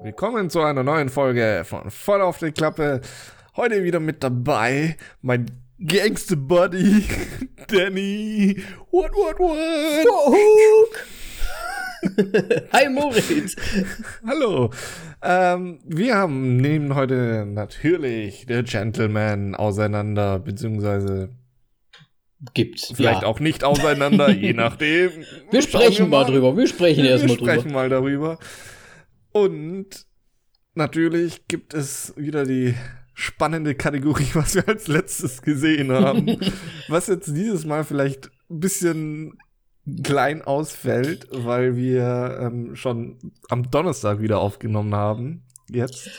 Willkommen zu einer neuen Folge von Voll auf die Klappe. Heute wieder mit dabei mein Gangster Buddy Danny. What, what, what? Hi Moritz. Hallo. Ähm, wir haben nehmen heute natürlich The Gentleman auseinander, beziehungsweise Gibt's. vielleicht ja. auch nicht auseinander, je nachdem. Wir sprechen mal drüber. Wir sprechen Wir erstmal sprechen drüber. mal darüber. Und natürlich gibt es wieder die spannende Kategorie, was wir als letztes gesehen haben. was jetzt dieses Mal vielleicht ein bisschen klein ausfällt, weil wir ähm, schon am Donnerstag wieder aufgenommen haben. Jetzt.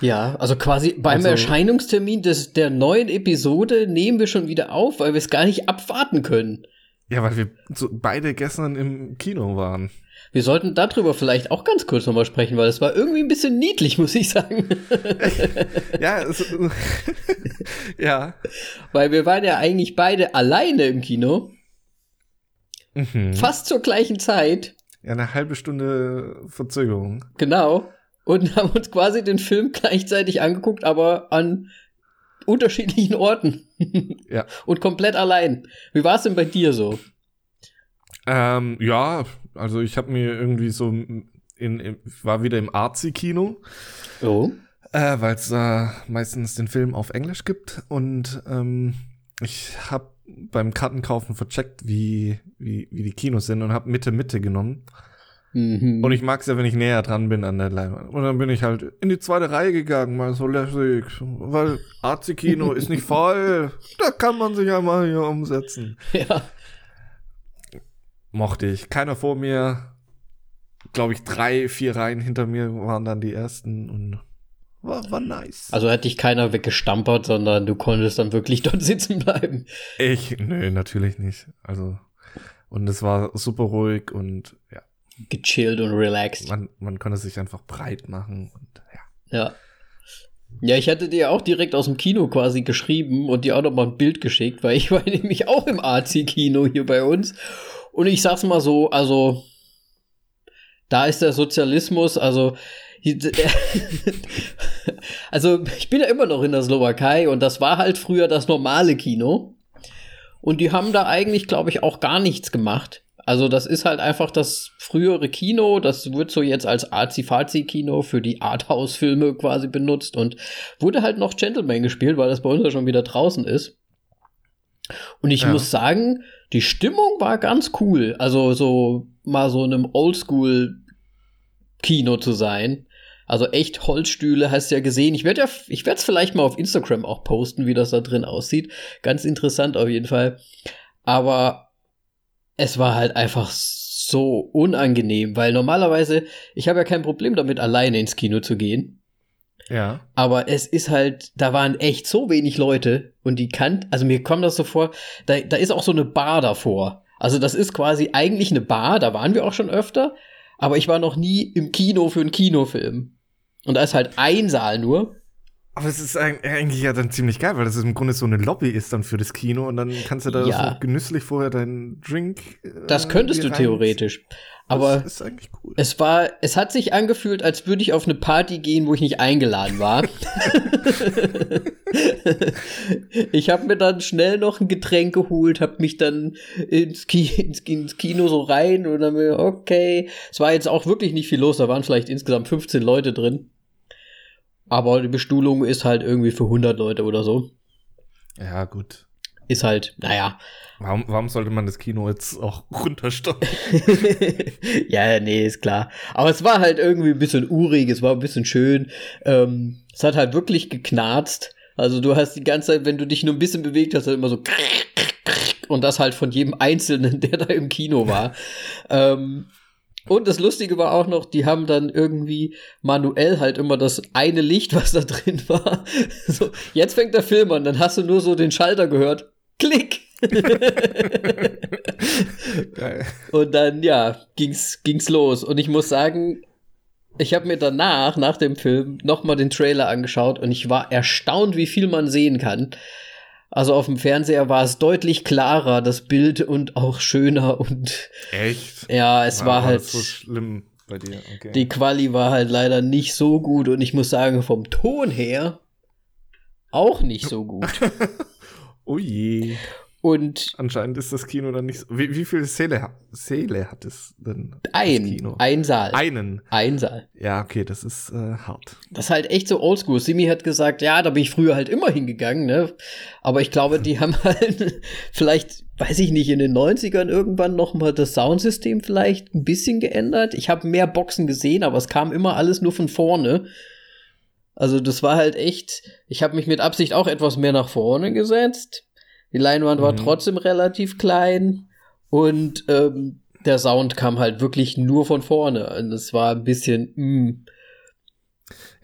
Ja, also quasi beim Also- Erscheinungstermin des, der neuen Episode nehmen wir schon wieder auf, weil wir es gar nicht abwarten können. Ja, weil wir so beide gestern im Kino waren. Wir sollten darüber vielleicht auch ganz kurz nochmal sprechen, weil es war irgendwie ein bisschen niedlich, muss ich sagen. Ja, es, ja. weil wir waren ja eigentlich beide alleine im Kino, Mhm. fast zur gleichen Zeit, Ja, eine halbe Stunde Verzögerung. genau, und haben uns quasi den Film gleichzeitig angeguckt, aber an unterschiedlichen Orten. Ja. Und komplett allein. Wie war es denn bei dir so? Ähm, ja, also ich habe mir irgendwie so in, in war wieder im Arzi-Kino, Oh. äh, weil es da meistens den Film auf Englisch gibt und ähm, ich habe beim Kartenkaufen vercheckt, wie, wie, wie die Kinos sind und habe Mitte Mitte genommen. Mhm. Und ich mag es ja, wenn ich näher dran bin an der Leinwand. Und dann bin ich halt in die zweite Reihe gegangen, mal so lässig, weil Arzi-Kino ist nicht voll. Da kann man sich ja mal hier umsetzen. ja. mochte ich. Keiner vor mir, glaube ich, drei, vier Reihen hinter mir waren dann die ersten und war, war nice. Also hat dich keiner weggestampert, sondern du konntest dann wirklich dort sitzen bleiben. ich, nö, natürlich nicht. Also, und es war super ruhig und ja, Gechillt und relaxed. man, man konnte sich einfach breit machen und ja. Ja. Ja, ich hatte dir auch direkt aus dem Kino quasi geschrieben und dir auch noch mal ein Bild geschickt, weil ich war nämlich auch im AC-Kino hier bei uns. Und ich sag's mal so, also da ist der Sozialismus, also also ich bin ja immer noch in der Slowakei und das war halt früher das normale Kino. Und die haben da eigentlich, glaube ich, auch gar nichts gemacht. Also das ist halt einfach das frühere Kino, das wird so jetzt als Azi-Fazi-Kino für die Arthouse-Filme quasi benutzt und wurde halt noch Gentleman gespielt, weil das bei uns ja schon wieder draußen ist. Und ich Ja. muss sagen, die Stimmung war ganz cool. Also so mal so in einem Oldschool-Kino zu sein. Also echt Holzstühle hast du ja gesehen. Ich werde ja, ich werde es vielleicht mal auf Instagram auch posten, wie das da drin aussieht. Ganz interessant auf jeden Fall. Aber es war halt einfach so unangenehm, weil normalerweise, ich habe ja kein Problem damit, alleine ins Kino zu gehen. Ja. Aber es ist halt, da waren echt so wenig Leute und die kann, also mir kommt das so vor, da, da ist auch so eine Bar davor. Also das ist quasi eigentlich eine Bar, da waren wir auch schon öfter, aber ich war noch nie im Kino für einen Kinofilm. Und da ist halt ein Saal nur. Aber es ist eig- eigentlich ja dann ziemlich geil, weil das im Grunde so eine Lobby ist dann für das Kino und dann kannst du da Ja. so genüsslich vorher deinen Drink. äh, Das könntest du theoretisch. Aber das ist eigentlich cool. Es war, es hat sich angefühlt, als würde ich auf eine Party gehen, wo ich nicht eingeladen war. ich habe mir dann schnell noch ein Getränk geholt, habe mich dann ins, Ki ins, ins Kino so rein und dann mir, okay. Es war jetzt auch wirklich nicht viel los, da waren vielleicht insgesamt 15 Leute drin. Aber die Bestuhlung ist halt irgendwie für 100 Leute oder so. Ja, gut. Ist halt, naja. Warum, warum sollte man das Kino jetzt auch runterstoppen? ja, nee, ist klar. Aber es war halt irgendwie ein bisschen urig, es war ein bisschen schön. Ähm, es hat halt wirklich geknarzt. Also du hast die ganze Zeit, wenn du dich nur ein bisschen bewegt hast, halt immer so und das halt von jedem Einzelnen, der da im Kino war. ähm, und das Lustige war auch noch, die haben dann irgendwie manuell halt immer das eine Licht, was da drin war. So, jetzt fängt der Film an, dann hast du nur so den Schalter gehört. Klick! Und dann, ja, ging's, ging's los. Und ich muss sagen, ich habe mir danach, nach dem Film, nochmal den Trailer angeschaut und ich war erstaunt, wie viel man sehen kann. Also auf dem Fernseher war es deutlich klarer, das Bild und auch schöner und. Echt? Ja, es war, war halt. so schlimm bei dir. Okay. Die Quali war halt leider nicht so gut und ich muss sagen, vom Ton her auch nicht so gut. oh je. Und anscheinend ist das Kino dann nicht so. Wie, wie viel Säle, Säle hat es denn? Ein, Kino? ein Saal. Einen. Ein Saal. Ja, okay, das ist äh, hart. Das ist halt echt so oldschool. Simi hat gesagt, ja, da bin ich früher halt immer hingegangen, ne? Aber ich glaube, die haben halt vielleicht, weiß ich nicht, in den 90ern irgendwann noch mal das Soundsystem vielleicht ein bisschen geändert. Ich habe mehr Boxen gesehen, aber es kam immer alles nur von vorne. Also das war halt echt, ich habe mich mit Absicht auch etwas mehr nach vorne gesetzt die Leinwand war mhm. trotzdem relativ klein und ähm, der Sound kam halt wirklich nur von vorne. Und es war ein bisschen. Mm.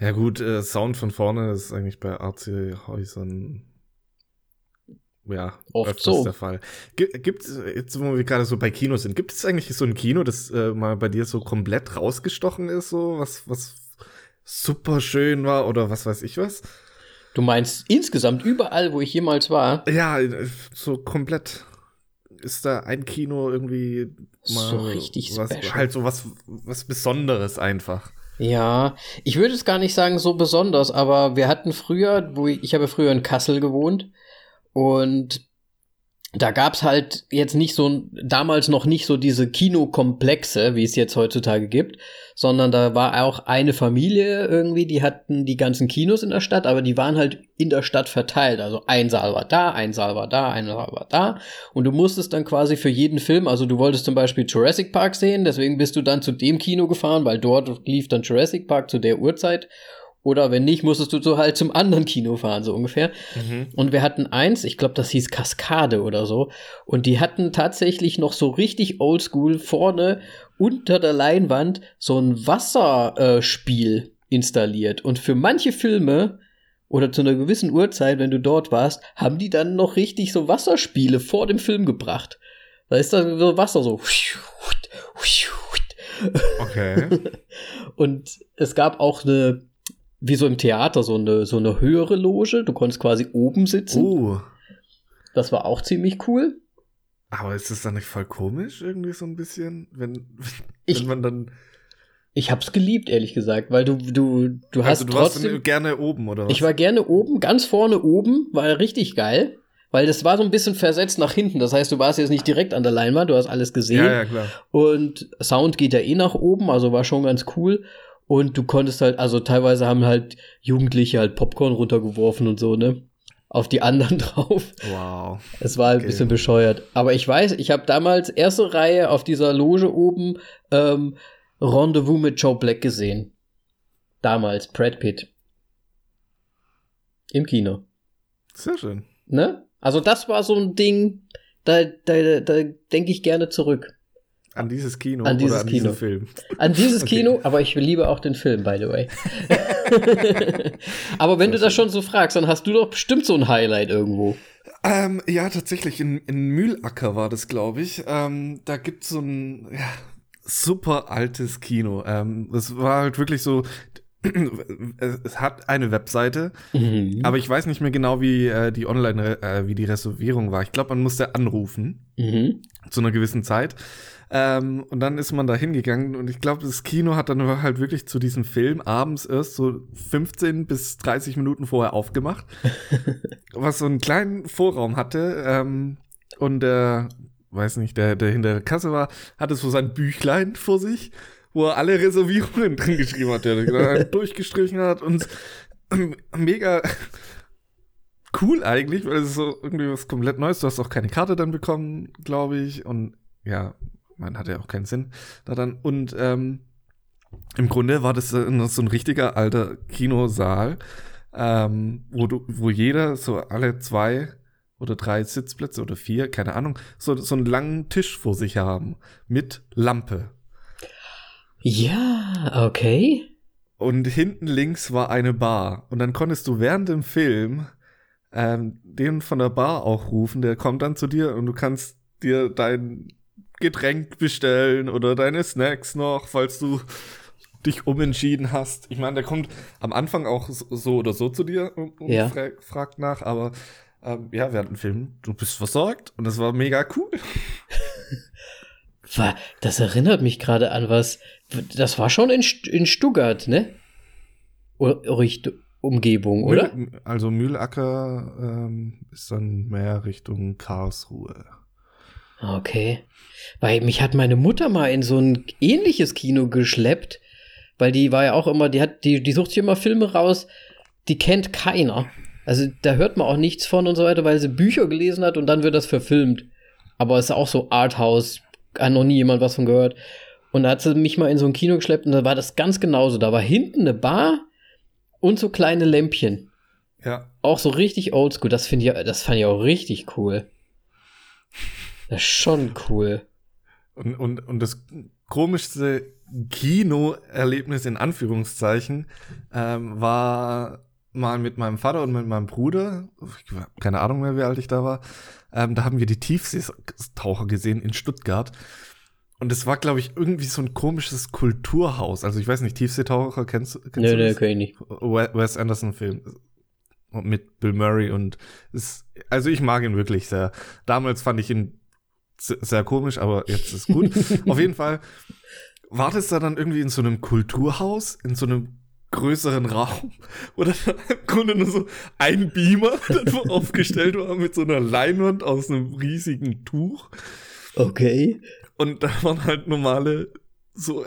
Ja, gut, äh, Sound von vorne ist eigentlich bei AC-Häusern ja, oft öfters so. der Fall. Gibt es, jetzt wo wir gerade so bei Kinos sind, gibt es eigentlich so ein Kino, das äh, mal bei dir so komplett rausgestochen ist, so was, was super schön war oder was weiß ich was? Du meinst insgesamt überall, wo ich jemals war? Ja, so komplett ist da ein Kino irgendwie mal so richtig was, special. halt so was was Besonderes einfach. Ja, ich würde es gar nicht sagen so besonders, aber wir hatten früher, wo ich, ich habe früher in Kassel gewohnt und da gab's halt jetzt nicht so, damals noch nicht so diese Kinokomplexe, wie es jetzt heutzutage gibt, sondern da war auch eine Familie irgendwie, die hatten die ganzen Kinos in der Stadt, aber die waren halt in der Stadt verteilt. Also ein Saal war da, ein Saal war da, ein Saal war da. Und du musstest dann quasi für jeden Film, also du wolltest zum Beispiel Jurassic Park sehen, deswegen bist du dann zu dem Kino gefahren, weil dort lief dann Jurassic Park zu der Uhrzeit. Oder wenn nicht, musstest du so halt zum anderen Kino fahren, so ungefähr. Mhm. Und wir hatten eins, ich glaube, das hieß Kaskade oder so. Und die hatten tatsächlich noch so richtig oldschool vorne unter der Leinwand so ein Wasserspiel äh, installiert. Und für manche Filme oder zu einer gewissen Uhrzeit, wenn du dort warst, haben die dann noch richtig so Wasserspiele vor dem Film gebracht. Da ist dann so Wasser so. Okay. Und es gab auch eine wie so im Theater so eine, so eine höhere Loge. Du konntest quasi oben sitzen. Uh. Das war auch ziemlich cool. Aber ist das dann nicht voll komisch, irgendwie so ein bisschen, wenn, ich, wenn man dann. Ich hab's geliebt, ehrlich gesagt, weil du, du, du also hast du trotzdem. Warst gerne oben, oder was? Ich war gerne oben, ganz vorne oben, war richtig geil. Weil das war so ein bisschen versetzt nach hinten. Das heißt, du warst jetzt nicht direkt an der Leinwand, du hast alles gesehen. Ja, ja, klar. Und Sound geht ja eh nach oben, also war schon ganz cool. Und du konntest halt, also teilweise haben halt Jugendliche halt Popcorn runtergeworfen und so, ne? Auf die anderen drauf. Wow. Es war halt okay. ein bisschen bescheuert. Aber ich weiß, ich habe damals erste Reihe auf dieser Loge oben ähm, Rendezvous mit Joe Black gesehen. Damals, Brad Pitt. Im Kino. Sehr schön. Ne? Also das war so ein Ding, da, da, da denke ich gerne zurück. An dieses Kino an dieses oder an Kino. diesen Film? An dieses okay. Kino, aber ich liebe auch den Film, by the way. aber wenn das du das schon so fragst, dann hast du doch bestimmt so ein Highlight irgendwo. Ähm, ja, tatsächlich, in, in Mühlacker war das, glaube ich. Ähm, da gibt es so ein ja, super altes Kino. Ähm, das war halt wirklich so, es hat eine Webseite, mhm. aber ich weiß nicht mehr genau, wie äh, die Online, äh, wie die Reservierung war. Ich glaube, man musste anrufen mhm. zu einer gewissen Zeit. Ähm, und dann ist man da hingegangen und ich glaube, das Kino hat dann halt wirklich zu diesem Film abends erst so 15 bis 30 Minuten vorher aufgemacht, was so einen kleinen Vorraum hatte. Ähm, und der, weiß nicht, der, der hinter der Kasse war, hatte so sein Büchlein vor sich, wo er alle Reservierungen drin geschrieben hat, der halt durchgestrichen hat und mega cool eigentlich, weil es ist so irgendwie was komplett Neues. Du hast auch keine Karte dann bekommen, glaube ich. Und ja, man hat ja auch keinen Sinn da dann. Und ähm, im Grunde war das so ein richtiger alter Kinosaal, ähm, wo du, wo jeder so alle zwei oder drei Sitzplätze oder vier, keine Ahnung, so, so einen langen Tisch vor sich haben mit Lampe. Ja, okay. Und hinten links war eine Bar. Und dann konntest du während dem Film ähm, den von der Bar auch rufen, der kommt dann zu dir und du kannst dir dein Getränk bestellen oder deine Snacks noch, falls du dich umentschieden hast. Ich meine, der kommt am Anfang auch so oder so zu dir und ja. fra fragt nach, aber ähm, ja, wir hatten einen Film, du bist versorgt und das war mega cool. Das erinnert mich gerade an was. Das war schon in, in Stuttgart, ne? Richtung Umgebung, oder? Mühl, also Mühlacker ähm, ist dann mehr Richtung Karlsruhe. Okay. Weil mich hat meine Mutter mal in so ein ähnliches Kino geschleppt, weil die war ja auch immer, die hat, die, die sucht sich immer Filme raus, die kennt keiner. Also da hört man auch nichts von und so weiter, weil sie Bücher gelesen hat und dann wird das verfilmt. Aber es ist auch so Arthouse, hat noch nie jemand was von gehört. Und da hat sie mich mal in so ein Kino geschleppt und da war das ganz genauso. Da war hinten eine Bar und so kleine Lämpchen. Ja. Auch so richtig oldschool. Das finde ich, das fand ich auch richtig cool. Das ist schon cool. Und, und, und das komischste Kinoerlebnis in Anführungszeichen ähm, war mal mit meinem Vater und mit meinem Bruder, keine Ahnung mehr, wie alt ich da war, ähm, da haben wir die Tiefseetaucher gesehen in Stuttgart. Und es war, glaube ich, irgendwie so ein komisches Kulturhaus. Also ich weiß nicht, Tiefseetaucher kennst, kennst nee, du? Nee, nee, kenn ich nicht. Wes Anderson-Film mit Bill Murray und es, also ich mag ihn wirklich sehr. Damals fand ich ihn sehr komisch, aber jetzt ist gut. Auf jeden Fall war das da dann irgendwie in so einem Kulturhaus, in so einem größeren Raum, wo dann im Grunde nur so ein Beamer aufgestellt war mit so einer Leinwand aus einem riesigen Tuch. Okay. Und da waren halt normale so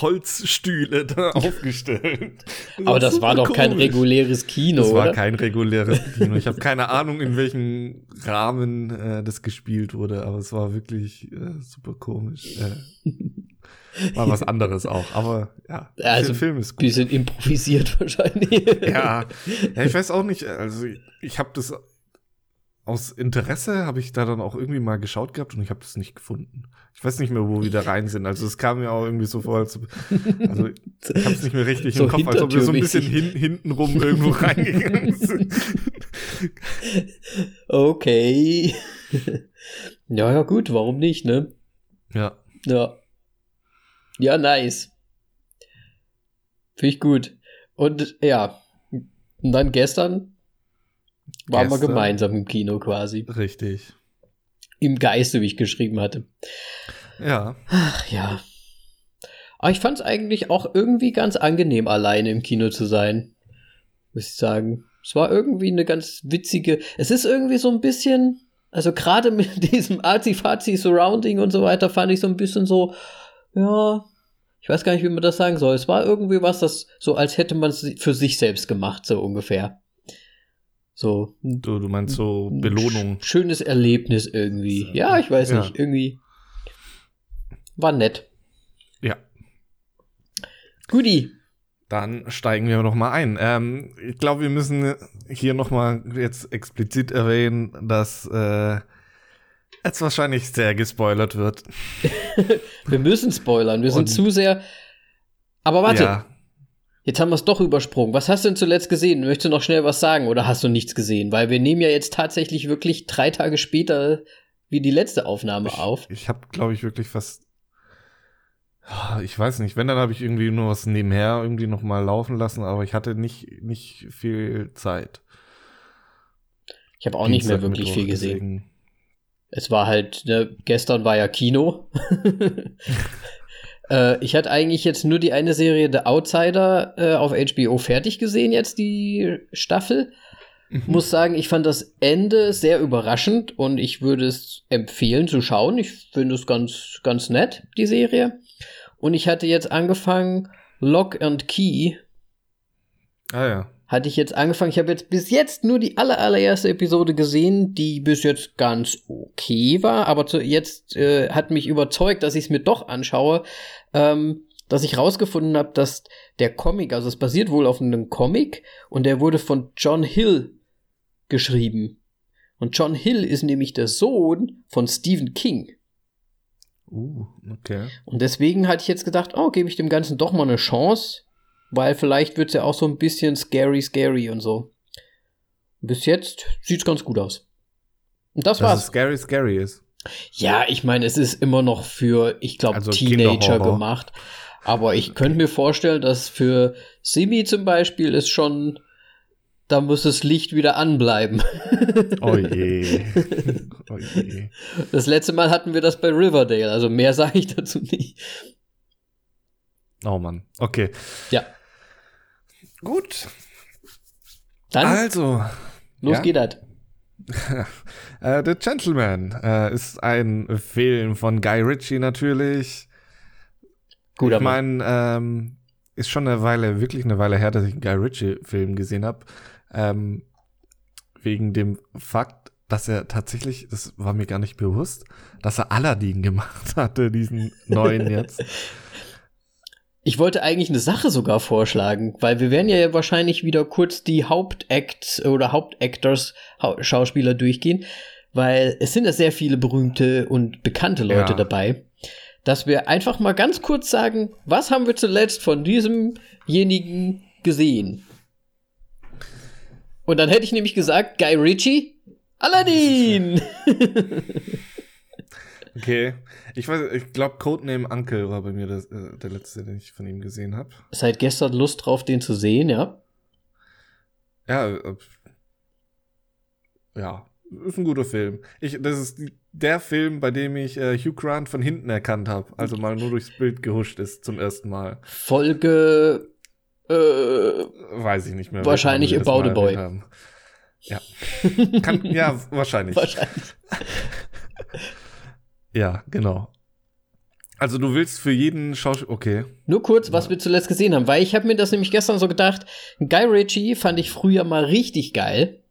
Holzstühle da aufgestellt. Das Aber das war doch komisch. kein reguläres Kino. Das war oder? kein reguläres Kino. Ich habe keine Ahnung, in welchem Rahmen äh, das gespielt wurde, aber es war wirklich äh, super komisch. Äh, war was anderes auch. Aber ja, also, der Film ist gut. Bisschen improvisiert wahrscheinlich. ja. ja, ich weiß auch nicht. Also ich, ich habe das aus Interesse habe ich da dann auch irgendwie mal geschaut gehabt und ich habe das nicht gefunden. Ich weiß nicht mehr, wo wir da rein sind. Also es kam mir auch irgendwie so vor, als also ich habe es nicht mehr richtig so im Kopf, als ob wir so ein bisschen hin, hintenrum irgendwo reingegangen sind. Okay. ja, ja, gut, warum nicht, ne? Ja. Ja. Ja, nice. Finde ich gut. Und ja, und dann gestern waren wir gemeinsam im Kino quasi. Richtig. Im Geiste, wie ich geschrieben hatte. Ja. Ach ja. Aber ich fand es eigentlich auch irgendwie ganz angenehm, alleine im Kino zu sein. Muss ich sagen. Es war irgendwie eine ganz witzige. Es ist irgendwie so ein bisschen. Also gerade mit diesem Arzi-Fazi-Surrounding und so weiter fand ich so ein bisschen so. Ja. Ich weiß gar nicht, wie man das sagen soll. Es war irgendwie was, das so, als hätte man es für sich selbst gemacht, so ungefähr. So. Du, du meinst so Belohnung. Schönes Erlebnis irgendwie. Ja, ich weiß ja. nicht. Irgendwie war nett. Ja. Guti. Dann steigen wir noch mal ein. Ähm, ich glaube, wir müssen hier noch mal jetzt explizit erwähnen, dass äh, jetzt wahrscheinlich sehr gespoilert wird. wir müssen spoilern. Wir sind zu sehr. Aber warte. Ja. Jetzt haben wir es doch übersprungen. Was hast du denn zuletzt gesehen? Möchtest du noch schnell was sagen oder hast du nichts gesehen? Weil wir nehmen ja jetzt tatsächlich wirklich drei Tage später wie die letzte Aufnahme ich, auf. Ich habe, glaube ich, wirklich fast. Ich weiß nicht. Wenn, dann habe ich irgendwie nur was nebenher irgendwie noch mal laufen lassen, aber ich hatte nicht, nicht viel Zeit. Ich habe auch Dienstag nicht mehr wirklich viel gesehen. Deswegen. Es war halt, ne, gestern war ja Kino. Äh, ich hatte eigentlich jetzt nur die eine Serie The Outsider äh, auf HBO fertig gesehen, jetzt die Staffel. Mhm. Muss sagen, ich fand das Ende sehr überraschend und ich würde es empfehlen zu schauen. Ich finde es ganz, ganz nett, die Serie. Und ich hatte jetzt angefangen, Lock and Key. Ah ja hatte ich jetzt angefangen. Ich habe jetzt bis jetzt nur die aller, allererste Episode gesehen, die bis jetzt ganz okay war, aber zu, jetzt äh, hat mich überzeugt, dass ich es mir doch anschaue, ähm, dass ich rausgefunden habe, dass der Comic, also es basiert wohl auf einem Comic und der wurde von John Hill geschrieben. Und John Hill ist nämlich der Sohn von Stephen King. Uh, okay. Und deswegen hatte ich jetzt gedacht, oh, gebe ich dem Ganzen doch mal eine Chance weil vielleicht wird es ja auch so ein bisschen scary, scary und so. Bis jetzt sieht es ganz gut aus. Und das Dass war's. Es scary, scary ist. Ja, ich meine, es ist immer noch für, ich glaube, also Teenager gemacht. Aber ich könnte mir vorstellen, dass für Simi zum Beispiel es schon da muss das Licht wieder anbleiben. Oh je. oh je. Das letzte Mal hatten wir das bei Riverdale, also mehr sage ich dazu nicht. Oh Mann. Okay. Ja. Gut. Dann Also, los ja? geht das. äh, The Gentleman äh, ist ein Film von Guy Ritchie natürlich. Gut, ich meine, ähm, ist schon eine Weile, wirklich eine Weile her, dass ich einen Guy Ritchie-Film gesehen habe. Ähm, wegen dem Fakt, dass er tatsächlich, das war mir gar nicht bewusst, dass er Aladdin gemacht hatte, diesen neuen jetzt. ich wollte eigentlich eine Sache sogar vorschlagen, weil wir werden ja wahrscheinlich wieder kurz die Hauptacts oder Hauptactors Hau- Schauspieler durchgehen, weil es sind ja sehr viele berühmte und bekannte Leute Ja. dabei, dass wir einfach mal ganz kurz sagen, was haben wir zuletzt von diesemjenigen gesehen? Und dann hätte ich nämlich gesagt, Guy Ritchie, Aladdin! Okay. Ich weiß, ich glaube, Codename Uncle war bei mir das, äh, der letzte, den ich von ihm gesehen habe. Seit gestern Lust drauf, den zu sehen, ja? Ja, äh, ja, ist ein guter Film. Ich, das ist der Film, bei dem ich äh, Hugh Grant von hinten erkannt habe. Also mal nur durchs Bild gehuscht ist zum ersten Mal. Folge äh, Weiß ich nicht mehr. Wahrscheinlich About a Boy. Ja. Kann, ja, wahrscheinlich. wahrscheinlich. Ja, genau. Also du willst für jeden Schauspieler. Okay. Nur kurz, was wir zuletzt gesehen haben, weil ich habe mir das nämlich gestern so gedacht, Guy Ritchie fand ich früher mal richtig geil.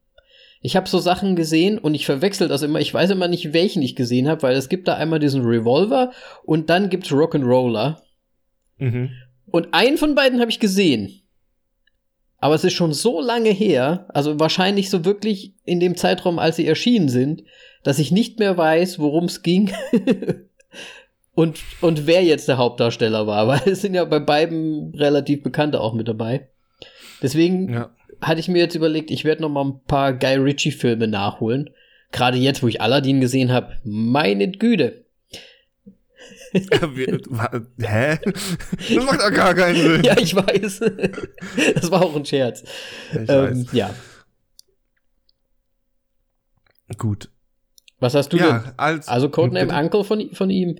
Ich habe so Sachen gesehen und ich verwechsel das immer. Ich weiß immer nicht, welchen ich gesehen habe, weil es gibt da einmal diesen Revolver und dann gibt's Rock'n'Roller. Mhm. Und einen von beiden habe ich gesehen. Aber es ist schon so lange her, also wahrscheinlich so wirklich in dem Zeitraum, als sie erschienen sind, dass ich nicht mehr weiß, worum es ging und, und wer jetzt der Hauptdarsteller war, weil es sind ja bei beiden relativ Bekannte auch mit dabei. Deswegen Ja. hatte ich mir jetzt überlegt, ich werde noch mal ein paar Guy Ritchie-Filme nachholen. Gerade jetzt, wo ich Aladdin gesehen habe, meine Güte. Hä? Das macht doch gar keinen Sinn. Ja, ich weiß. Das war auch ein Scherz. Ich Ähm, weiß. ja. Gut. Was hast du denn? Ja, als, Also Codename bitte? Uncle von, von ihm.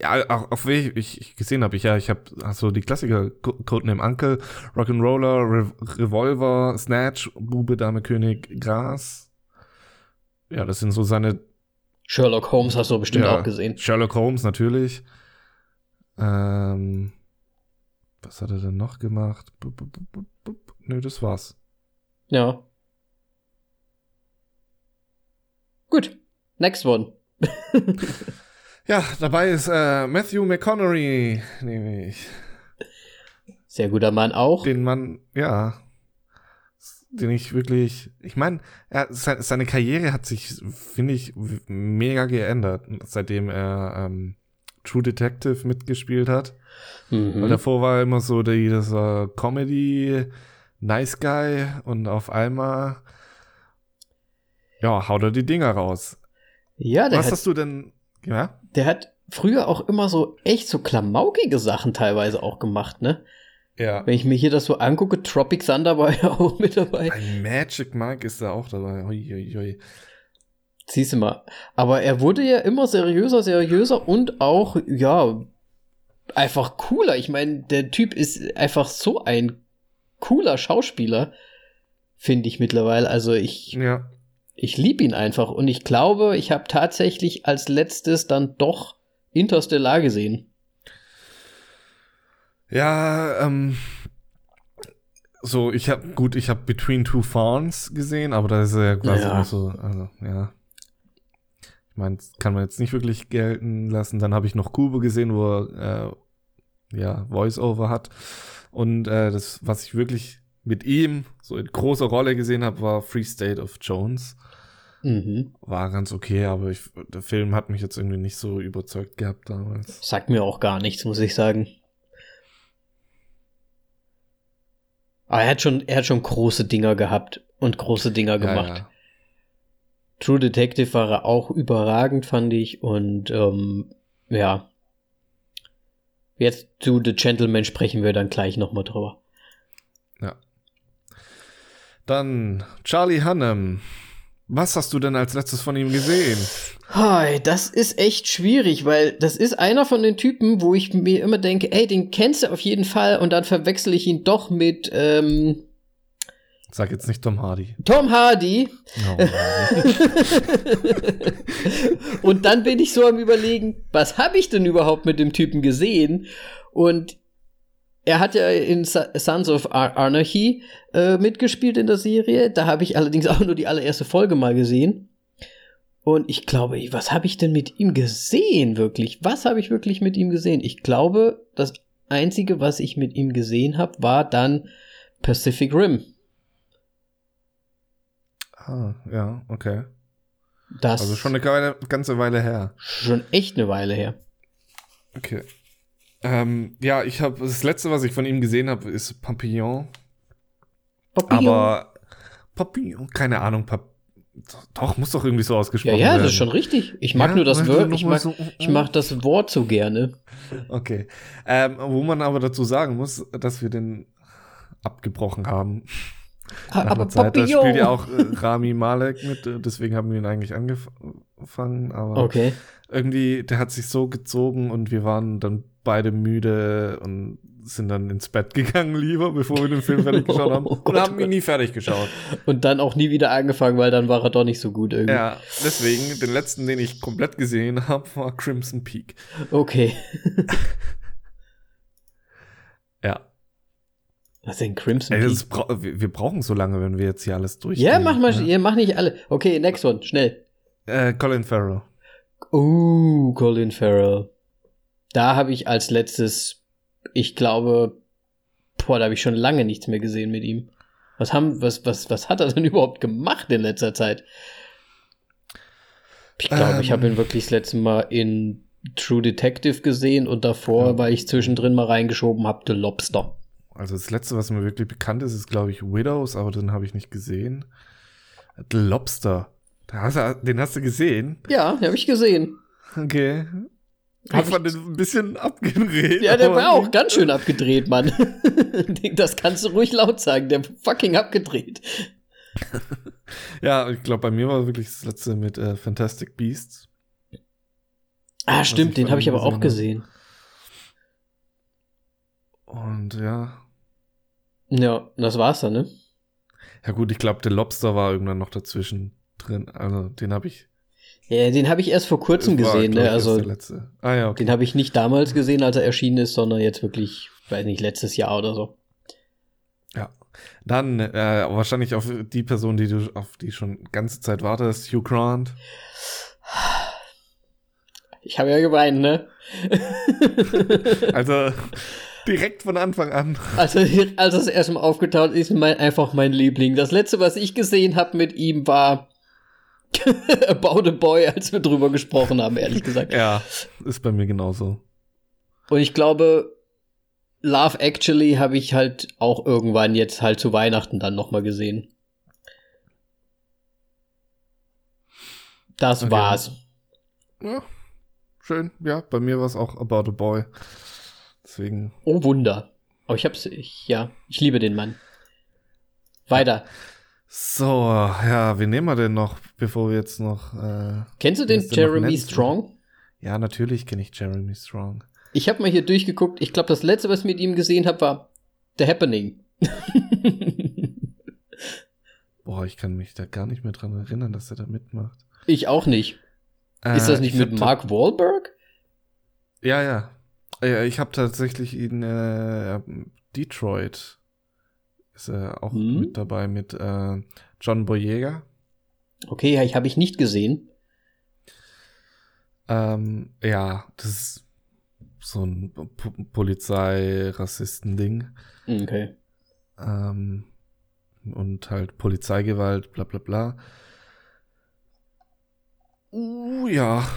Ja, auch auf welche ich, ich gesehen habe. Ich ja, ich habe so die Klassiker Co- Codename Uncle, Rock'n'Roller, Re Revolver, Snatch, Bube, Dame, König, Gras. Ja, das sind so seine Sherlock Holmes hast du bestimmt ja, auch gesehen. Sherlock Holmes natürlich. Ähm, was hat er denn noch gemacht? Bup, bup, bup, bup, bup. Nö, das war's. Ja. Gut. Next one. Ja, dabei ist äh, Matthew McConaughey, nehme ich. Sehr guter Mann auch. den man, ja, den ich wirklich, ich meine, er, se- seine Karriere hat sich, finde ich, mega geändert, seitdem er ähm, True Detective mitgespielt hat. Weil Mhm. davor war er immer so der, dieser Comedy, Nice Guy und auf einmal, ja, haut er die Dinger raus. Ja, der Was hat, hast du denn, ja? der hat früher auch immer so echt so klamaukige Sachen teilweise auch gemacht, ne? Ja. Wenn ich mir hier das so angucke, Tropic Thunder war ja auch mit dabei. Bei Magic Mike ist er auch dabei. Ui, ui, ui. Siehst du mal. Aber er wurde ja immer seriöser, seriöser und auch, ja, einfach cooler. Ich meine, der Typ ist einfach so ein cooler Schauspieler, finde ich mittlerweile. Also ich, Ja. ich liebe ihn einfach und ich glaube, ich habe tatsächlich als letztes dann doch Interstellar gesehen. Ja, ähm, so, ich habe gut, ich habe Between Two Fawns gesehen, aber da ist er ja quasi Ja. so, also, ja. Ich meine, das kann man jetzt nicht wirklich gelten lassen. Dann habe ich noch Kube gesehen, wo er, äh, ja, Voice-Over hat. Und äh, das, was ich wirklich mit ihm so in großer Rolle gesehen habe, war Free State of Jones. Mhm. War ganz okay, aber ich, der Film hat mich jetzt irgendwie nicht so überzeugt gehabt damals. Sagt mir auch gar nichts, muss ich sagen. Aber er hat schon, er hat schon große Dinger gehabt und große Dinger gemacht. Ja, True Detective war er auch überragend, fand ich. Und ähm, ja. Jetzt zu The Gentleman sprechen wir dann gleich nochmal drüber. ja. Dann Charlie Hannem. Was hast du denn als letztes von ihm gesehen? Hi, das ist echt schwierig, weil das ist einer von den Typen, wo ich mir immer denke, ey, den kennst du auf jeden Fall und dann verwechsel ich ihn doch mit ähm, Sag jetzt nicht Tom Hardy. Tom Hardy. Oh, und dann bin ich so am überlegen, was habe ich denn überhaupt mit dem Typen gesehen? Und er hat ja in Sons of Anarchy äh, mitgespielt in der Serie. Da habe ich allerdings auch nur die allererste Folge mal gesehen. Und ich glaube, was habe ich denn mit ihm gesehen wirklich? Was habe ich wirklich mit ihm gesehen? Ich glaube, das Einzige, was ich mit ihm gesehen habe, war dann Pacific Rim. Ah, ja, okay. Das also schon eine ganze Weile her. Schon echt eine Weile her. Okay. Ähm, ja, ich habe das letzte, was ich von ihm gesehen habe, ist Papillon. Papillon. Aber Papillon, keine Ahnung, Pap doch, muss doch irgendwie so ausgesprochen werden. Ja, ja, das ist schon richtig. Ich mag ja, nur das Wort, ich mag, so, ich mag das Wort so gerne. Okay. Ähm, wo man aber dazu sagen muss, dass wir den abgebrochen haben. Nach aber Zeit, da spielt ja auch äh, Rami Malek mit, äh, deswegen haben wir ihn eigentlich angefangen, aber okay. irgendwie, der hat sich so gezogen und wir waren dann beide müde und sind dann ins Bett gegangen lieber, bevor wir den Film fertig geschaut haben oh und haben ihn nie fertig geschaut. Und dann auch nie wieder angefangen, weil dann war er doch nicht so gut irgendwie. Ja, deswegen, den letzten, den ich komplett gesehen habe, war Crimson Peak. Okay. ja. Was denn Crimson Ey, bra wir, brauchen so lange, wenn wir jetzt hier alles durchgehen. Ja, mach mal, ne? ja, mach nicht alle. Okay, next one, schnell. Äh, Colin Farrell. Uh, Colin Farrell. Da habe ich als letztes, ich glaube, boah, da habe ich schon lange nichts mehr gesehen mit ihm. Was haben, was, was, was hat er denn überhaupt gemacht in letzter Zeit? Ich glaube, ähm, ich habe ihn wirklich das letzte Mal in True Detective gesehen und davor, ja. weil ich zwischendrin mal reingeschoben habe, The Lobster. Also das letzte, was mir wirklich bekannt ist, ist, glaube ich, Widows, aber den habe ich nicht gesehen. The Lobster. Hast du, den hast du gesehen? Ja, den habe ich gesehen. Okay. Hab fand den ein bisschen abgedreht. Ja, der war auch ganz schön abgedreht, Mann. das kannst du ruhig laut sagen. Der fucking abgedreht. ja, ich glaube, bei mir war wirklich das letzte mit äh, Fantastic Beasts. Ah, stimmt, den habe ich aber auch gesehen. Und ja, ja, das war's dann, ne? Ja gut, ich glaube, der Lobster war irgendwann noch dazwischen drin. Also den habe ich. Ja, den habe ich erst vor kurzem war, gesehen, ne? Also ah, ja, okay. den habe ich nicht damals gesehen, als er erschienen ist, sondern jetzt wirklich, weiß nicht, letztes Jahr oder so. Ja. Dann äh, wahrscheinlich auf die Person, die du auf die schon ganze Zeit wartest, Hugh Grant. Ich habe ja geweint, ne? also Direkt von Anfang an. Also, als es erstmal aufgetaucht ist, mein, einfach mein Liebling. Das letzte, was ich gesehen habe mit ihm, war About a Boy, als wir drüber gesprochen haben, ehrlich gesagt. Ja, ist bei mir genauso. Und ich glaube, Love Actually habe ich halt auch irgendwann jetzt halt zu Weihnachten dann nochmal gesehen. Das okay. war's. Ja, schön. Ja, bei mir war es auch About a Boy. Deswegen. Oh Wunder. Aber ich hab's, ich, ja, ich liebe den Mann. Weiter. So, ja, wen nehmen wir denn noch, bevor wir jetzt noch. Äh, Kennst du den Jeremy Strong? Ja, natürlich kenne ich Jeremy Strong. Ich habe mal hier durchgeguckt. Ich glaube, das letzte, was ich mit ihm gesehen habe, war The Happening. Boah, ich kann mich da gar nicht mehr dran erinnern, dass er da mitmacht. Ich auch nicht. Äh, Ist das nicht mit Mark Wahlberg? Ja, ja. Ja, ich habe tatsächlich ihn äh, Detroit ist er auch hm? mit dabei mit äh, John Boyega. Okay, ja, ich habe ich nicht gesehen. Ähm, ja, das ist so ein po Polizei-Rassisten-Ding. Okay. Ähm, und halt Polizeigewalt, bla bla bla. Uh, ja.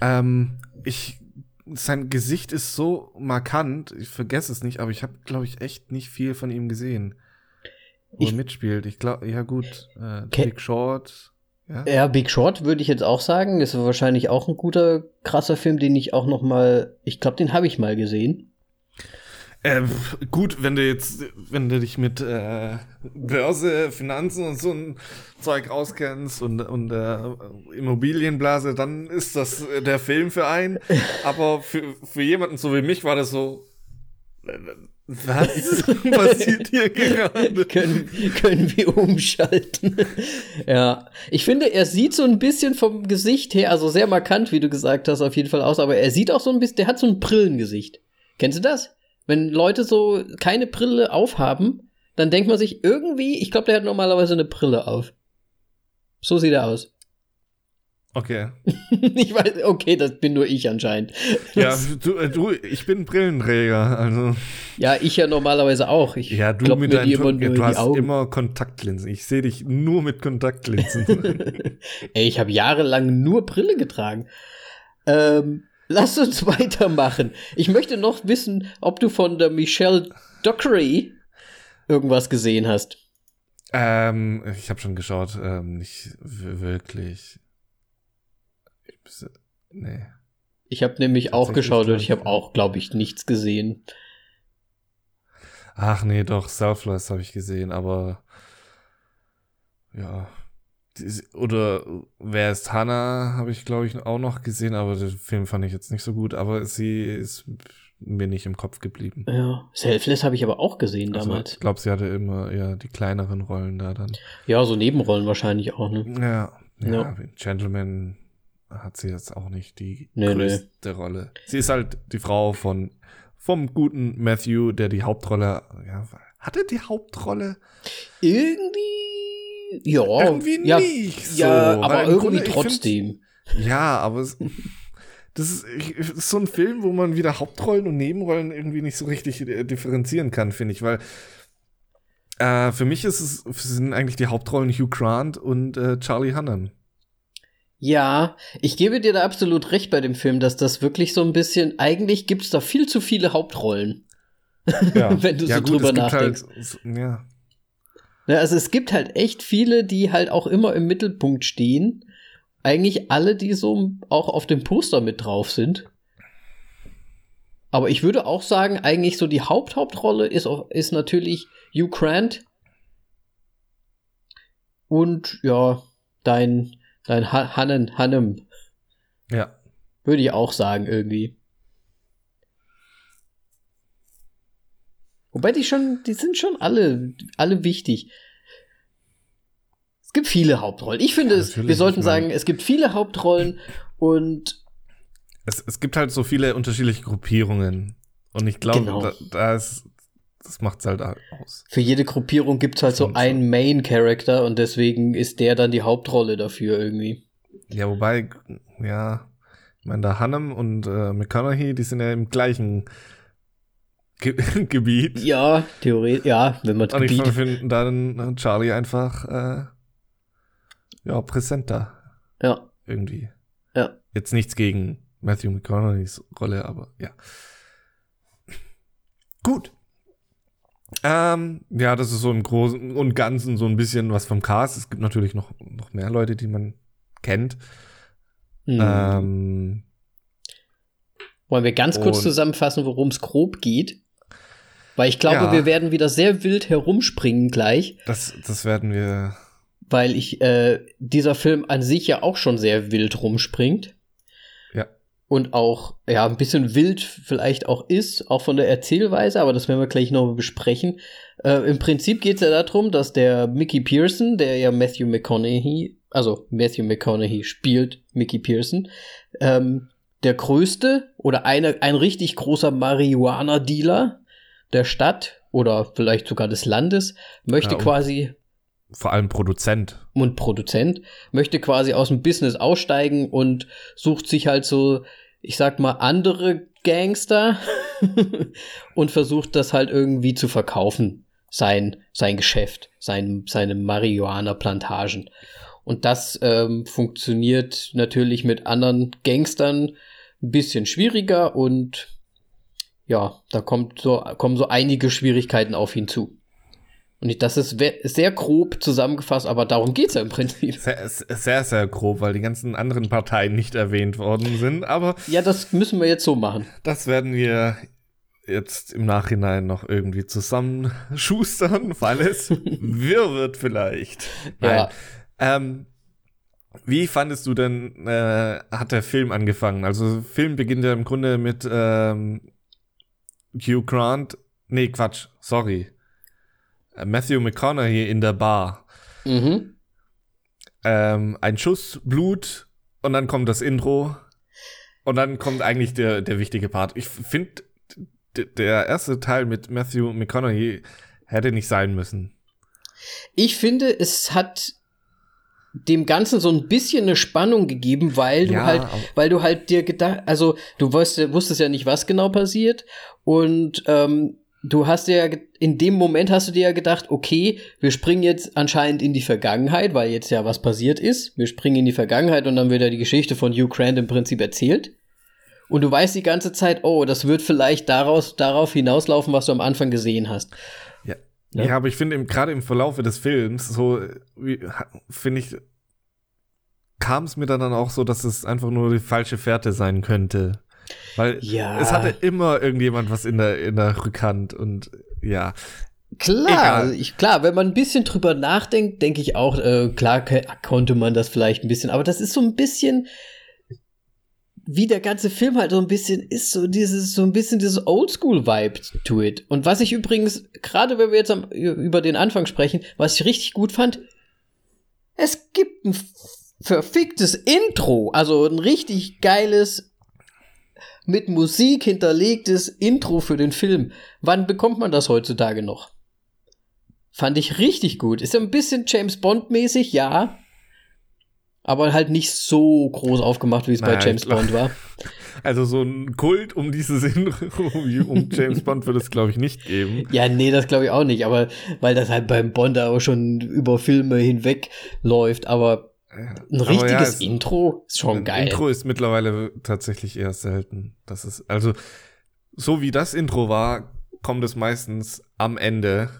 Ähm, ich sein Gesicht ist so markant, ich vergesse es nicht, aber ich habe, glaube ich, echt nicht viel von ihm gesehen. Wo ich, er mitspielt. Ich glaube, ja gut, äh, Big Short. Ja? ja, Big Short würde ich jetzt auch sagen. Ist wahrscheinlich auch ein guter, krasser Film, den ich auch noch mal, ich glaube, den habe ich mal gesehen. Ähm, gut, wenn du jetzt, wenn du dich mit äh, Börse, Finanzen und so ein Zeug auskennst und, und äh, Immobilienblase, dann ist das äh, der Film für einen. Aber für, für jemanden so wie mich war das so. Was passiert hier gerade? können, können wir umschalten. ja. Ich finde, er sieht so ein bisschen vom Gesicht her, also sehr markant, wie du gesagt hast, auf jeden Fall aus, aber er sieht auch so ein bisschen, der hat so ein Brillengesicht. Kennst du das? Wenn Leute so keine Brille aufhaben, dann denkt man sich irgendwie, ich glaube, der hat normalerweise eine Brille auf. So sieht er aus. Okay. ich weiß, okay, das bin nur ich anscheinend. Ja, du, äh, du, ich bin Brillenträger, also. Ja, ich ja normalerweise auch. Ich Ja, du mit deinen immer nur du hast Augen. immer Kontaktlinsen. Ich sehe dich nur mit Kontaktlinsen. Ey, ich habe jahrelang nur Brille getragen. Ähm, lass uns weitermachen. Ich möchte noch wissen, ob du von der Michelle Dockery irgendwas gesehen hast. ähm, ich habe schon geschaut, ähm, nicht wirklich. Nee. Ich habe nämlich auch geschaut und ich habe ja. auch, glaube ich, nichts gesehen. Ach nee, doch, Selfless habe ich gesehen, aber ja. Oder Wer ist Hannah habe ich, glaube ich, auch noch gesehen, aber den Film fand ich jetzt nicht so gut, aber sie ist mir nicht im Kopf geblieben. Ja, Selfless habe ich aber auch gesehen Also, damals. ich glaube, sie hatte immer eher die kleineren Rollen da dann. Ja, so Nebenrollen wahrscheinlich auch, ne? Ja, ja, Ja. Gentleman hat sie jetzt auch nicht die Nee, größte Rolle. Sie ist halt die Frau von vom guten Matthew, der die Hauptrolle ja, hatte die Hauptrolle Irgendwie, ja, irgendwie ja, nicht so, ja, weil aber irgendwie Grunde, trotzdem. find- ja, aber es, das ist, es ist so ein Film, wo man wieder Hauptrollen und Nebenrollen irgendwie nicht so richtig äh, differenzieren kann, finde ich, weil äh, für mich ist es sind eigentlich die Hauptrollen Hugh Grant und äh, Charlie Hunnam. Ja, ich gebe dir da absolut recht bei dem Film, dass das wirklich so ein bisschen, eigentlich gibt's da viel zu viele Hauptrollen. Ja. Wenn du so gut, drüber gibt nachdenkst. Halt, ja. Ja, also es gibt halt echt viele, die halt auch immer im Mittelpunkt stehen. Eigentlich alle, die so auch auf dem Poster mit drauf sind. Aber ich würde auch sagen, eigentlich so die Haupthauptrolle ist, auch- ist natürlich Hugh Grant. Und ja, dein, dein Ha- Hannen, Hannem, ja. würde ich auch sagen, irgendwie. Wobei die schon, die sind schon alle, alle wichtig. Es gibt viele Hauptrollen. Ich finde Ja, es, wir sollten sagen, es gibt viele Hauptrollen und Es, es gibt halt so viele unterschiedliche Gruppierungen. Und ich glaube, Genau. da, da ist, das macht's halt aus. für jede Gruppierung gibt es halt so einen Main-Character und deswegen ist der dann die Hauptrolle dafür irgendwie. Ja, wobei, ja, ich meine, da Hannum und äh, McConaughey, die sind ja im gleichen Ge Gebiet. Ja, theoretisch, ja, wenn man Und ich Gebiet. finde dann Charlie einfach, äh, ja, präsenter Ja, irgendwie. ja. Jetzt nichts gegen Matthew McConaugheys Rolle, aber ja. Gut. Ähm, ja, das ist so im Großen und Ganzen so ein bisschen was vom Cast. Es gibt natürlich noch, noch mehr Leute, die man kennt. Hm. Ähm, Wollen wir ganz kurz zusammenfassen, worum es grob geht? Weil ich glaube, Ja. wir werden wieder sehr wild herumspringen gleich. das, das werden wir. weil ich äh, dieser Film an sich ja auch schon sehr wild rumspringt. Und auch ja ein bisschen wild vielleicht auch ist, auch von der Erzählweise, aber das werden wir gleich noch besprechen. Äh, Im Prinzip geht es ja darum, dass der Mickey Pearson, der ja Matthew McConaughey, also Matthew McConaughey spielt Mickey Pearson, ähm, der größte oder eine, ein richtig großer Marihuana-Dealer der Stadt oder vielleicht sogar des Landes möchte Ja, quasi Vor allem Produzent. und Produzent, möchte quasi aus dem Business aussteigen und sucht sich halt so, ich sag mal, andere Gangster und versucht das halt irgendwie zu verkaufen, sein, sein Geschäft, sein, seine Marihuana-Plantagen. Und das ähm, funktioniert natürlich mit anderen Gangstern ein bisschen schwieriger und ja, da kommt so, kommen so einige Schwierigkeiten auf ihn zu. Und das ist sehr grob zusammengefasst, aber darum geht's ja im Prinzip. Sehr, sehr, sehr grob, weil die ganzen anderen Parteien nicht erwähnt worden sind. Aber Ja, das müssen wir jetzt so machen. das werden wir jetzt im Nachhinein noch irgendwie zusammenschustern, weil es wirr wird vielleicht. Ja. Ähm, wie fandest du denn, äh, hat der Film angefangen? Also, Film beginnt ja im Grunde mit ähm, Hugh Grant. Nee, Quatsch, sorry. Äh, Matthew McConaughey in der Bar. Mhm. Ähm, ein Schuss, Blut und dann kommt das Intro. Und dann kommt eigentlich der, der wichtige Part. Ich finde, der erste Teil mit Matthew McConaughey hätte nicht sein müssen. Ich finde, es hat dem Ganzen so ein bisschen eine Spannung gegeben, weil du Ja, halt, weil du halt dir gedacht, also du wusstest, wusstest ja nicht, was genau passiert und ähm, du hast ja in dem Moment hast du dir ja gedacht, okay, wir springen jetzt anscheinend in die Vergangenheit, weil jetzt ja was passiert ist. Wir springen in die Vergangenheit und dann wird ja die Geschichte von Hugh Grant im Prinzip erzählt. Und du weißt die ganze Zeit, oh, das wird vielleicht daraus, darauf hinauslaufen, was du am Anfang gesehen hast. Ja, Ja. ja aber ich finde, im- gerade im Verlaufe des Films, so, finde ich, kam es mir dann auch so, dass es einfach nur die falsche Fährte sein könnte. Weil Ja. es hatte immer irgendjemand was in der, in der Rückhand und ja. Klar, also ich, klar, wenn man ein bisschen drüber nachdenkt, denke ich auch, äh, klar konnte man das vielleicht ein bisschen, aber das ist so ein bisschen, wie der ganze Film halt so ein bisschen ist, so dieses, so ein bisschen dieses Oldschool-Vibe to it. Und was ich übrigens, gerade wenn wir jetzt am, über den Anfang sprechen, was ich richtig gut fand, es gibt ein verficktes Intro, also ein richtig geiles mit Musik hinterlegtes Intro für den Film. Wann bekommt man das heutzutage noch? Fand ich richtig gut. Ist ja ein bisschen James Bond mäßig, ja. Aber halt nicht so groß aufgemacht, wie es bei James glaub- Bond war. Also so ein Kult um dieses Intro, um James Bond wird es, glaube ich, nicht geben. Ja, nee, das glaube ich auch nicht, aber weil das halt beim Bond auch schon über Filme hinweg läuft, aber ein Aber richtiges ja, es- Intro ist schon Ein geil. Intro ist mittlerweile tatsächlich eher selten. Das ist, also, so wie das Intro war, kommt es meistens am Ende,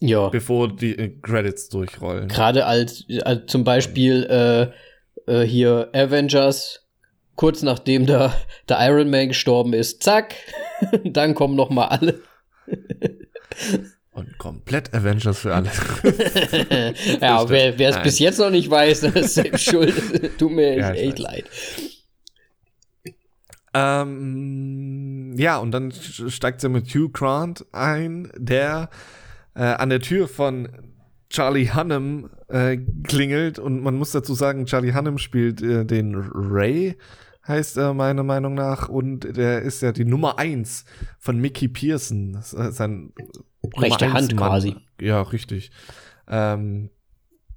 ja. bevor die äh, Credits durchrollen. Gerade als, als zum Beispiel äh, äh, hier Avengers, kurz nachdem der, der Iron Man gestorben ist, zack, dann kommen noch mal alle. Und komplett Avengers für alle. ja, wer es bis jetzt noch nicht weiß, das ist selbst schuld. Tut mir Ja, echt, leid. ähm, ja, und dann steigt sie mit Hugh Grant ein, der äh, an der Tür von Charlie Hunnam äh, klingelt. Und man muss dazu sagen, Charlie Hunnam spielt äh, den Ray, heißt er meiner Meinung nach. Und der ist ja die Nummer eins von Mickey Pearson. Ist sein Rechte Hand Mann. quasi. Ja, richtig. Ähm,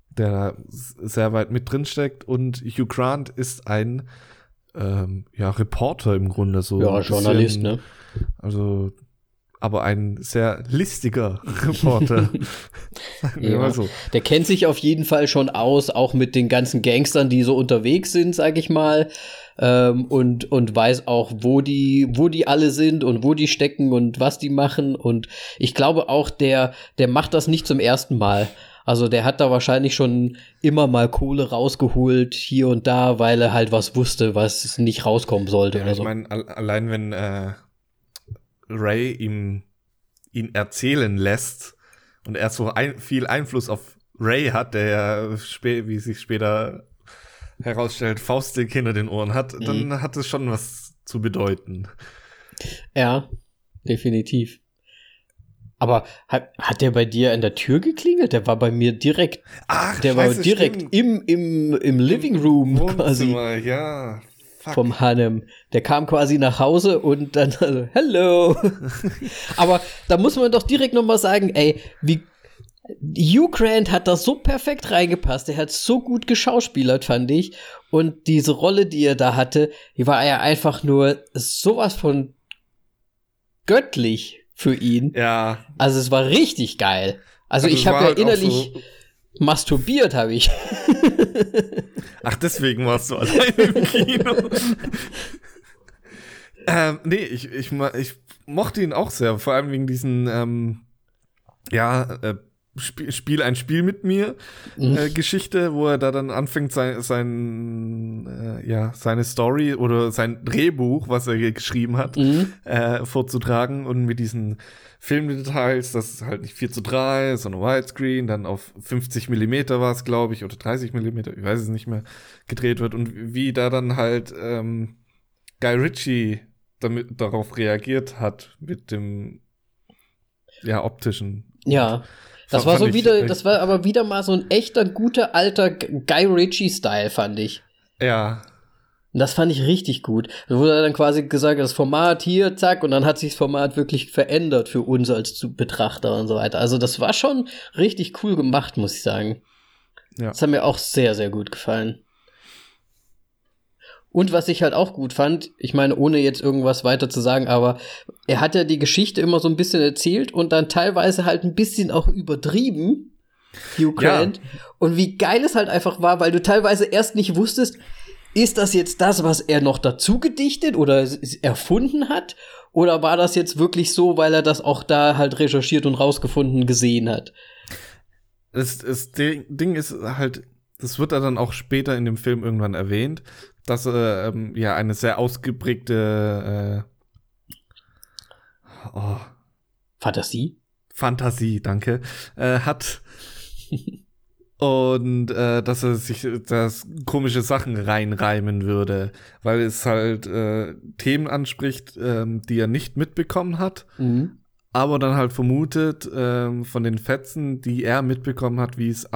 der s- sehr weit mit drin steckt. Und Hugh Grant ist ein ähm, ja, Reporter im Grunde so. Ja, Journalist, bisschen- ne? Also, aber ein sehr listiger Reporter. Ja. so. Der kennt sich auf jeden Fall schon aus, auch mit den ganzen Gangstern, die so unterwegs sind, sag ich mal. Ähm, und, und weiß auch, wo die, wo die alle sind und wo die stecken und was die machen. Und ich glaube auch, der, der macht das nicht zum ersten Mal. Also der hat da wahrscheinlich schon immer mal Kohle rausgeholt, hier und da, weil er halt was wusste, was nicht rauskommen sollte Ja, oder ich so. meine, al allein wenn äh, Ray ihm ihn erzählen lässt und er so ein, viel Einfluss auf Ray hat, der ja, wie sich später herausstellt, Faustdick hinter den Ohren hat, Mhm. dann hat es schon was zu bedeuten. Ja, definitiv. Aber hat, hat der bei dir an der Tür geklingelt? Der war bei mir direkt Ach, Der war scheiße, direkt stimmt. im, im, im Living Room quasi Wohnzimmer, ja. Fuck. vom Hanem. Der kam quasi nach Hause und dann, also, hello. Aber da muss man doch direkt noch mal sagen, ey, wie Hugh Grant hat da so perfekt reingepasst. Er hat so gut geschauspielert, fand ich. Und diese Rolle, die er da hatte, die war ja einfach nur sowas von göttlich für ihn. ja. Also es war richtig geil. Also, Also ich habe ja halt innerlich so- masturbiert, habe ich. Ach, deswegen warst du allein im Kino. ähm, nee, ich, ich, ich mochte ihn auch sehr, vor allem wegen diesen, ähm, ja, äh, Spiel, Spiel ein Spiel mit mir Mhm. äh, Geschichte, wo er da dann anfängt, sein, sein sein, äh, ja, seine Story oder sein Drehbuch, was er geschrieben hat, Mhm. äh, vorzutragen und mit diesen Filmdetails, das ist halt nicht 4 zu 3, sondern Widescreen, dann auf 50 Millimeter war es, glaube ich, oder 30 Millimeter, ich weiß es nicht mehr, gedreht wird und wie da dann halt ähm, Guy Ritchie damit, darauf reagiert hat mit dem ja, optischen. Ja. Das war so wieder, das war aber wieder mal so ein echter guter alter Guy Ritchie-Style, fand ich. Ja, Und das fand ich richtig gut. Da wurde dann quasi gesagt, das Format hier, zack, und dann hat sich das Format wirklich verändert für uns als Betrachter und so weiter. Also das war schon richtig cool gemacht, muss ich sagen. Ja. Das hat mir auch sehr, sehr gut gefallen. Und was ich halt auch gut fand, ich meine, ohne jetzt irgendwas weiter zu sagen, aber er hat ja die Geschichte immer so ein bisschen erzählt und dann teilweise halt ein bisschen auch übertrieben, Hugh Ja. Grant. Und wie geil es halt einfach war, weil du teilweise erst nicht wusstest, ist das jetzt das, was er noch dazu gedichtet oder erfunden hat? Oder war das jetzt wirklich so, weil er das auch da halt recherchiert und rausgefunden gesehen hat? das, das Ding Ding ist halt, das wird er dann auch später in dem Film irgendwann erwähnt, dass er ähm, ja eine sehr ausgeprägte äh, oh, Fantasie? Fantasie, danke, äh, hat. Und äh, dass er sich das komische Sachen reinreimen würde, weil es halt äh, Themen anspricht, ähm, die er nicht mitbekommen hat, Mhm. aber dann halt vermutet ähm, von den Fetzen, die er mitbekommen hat, wie es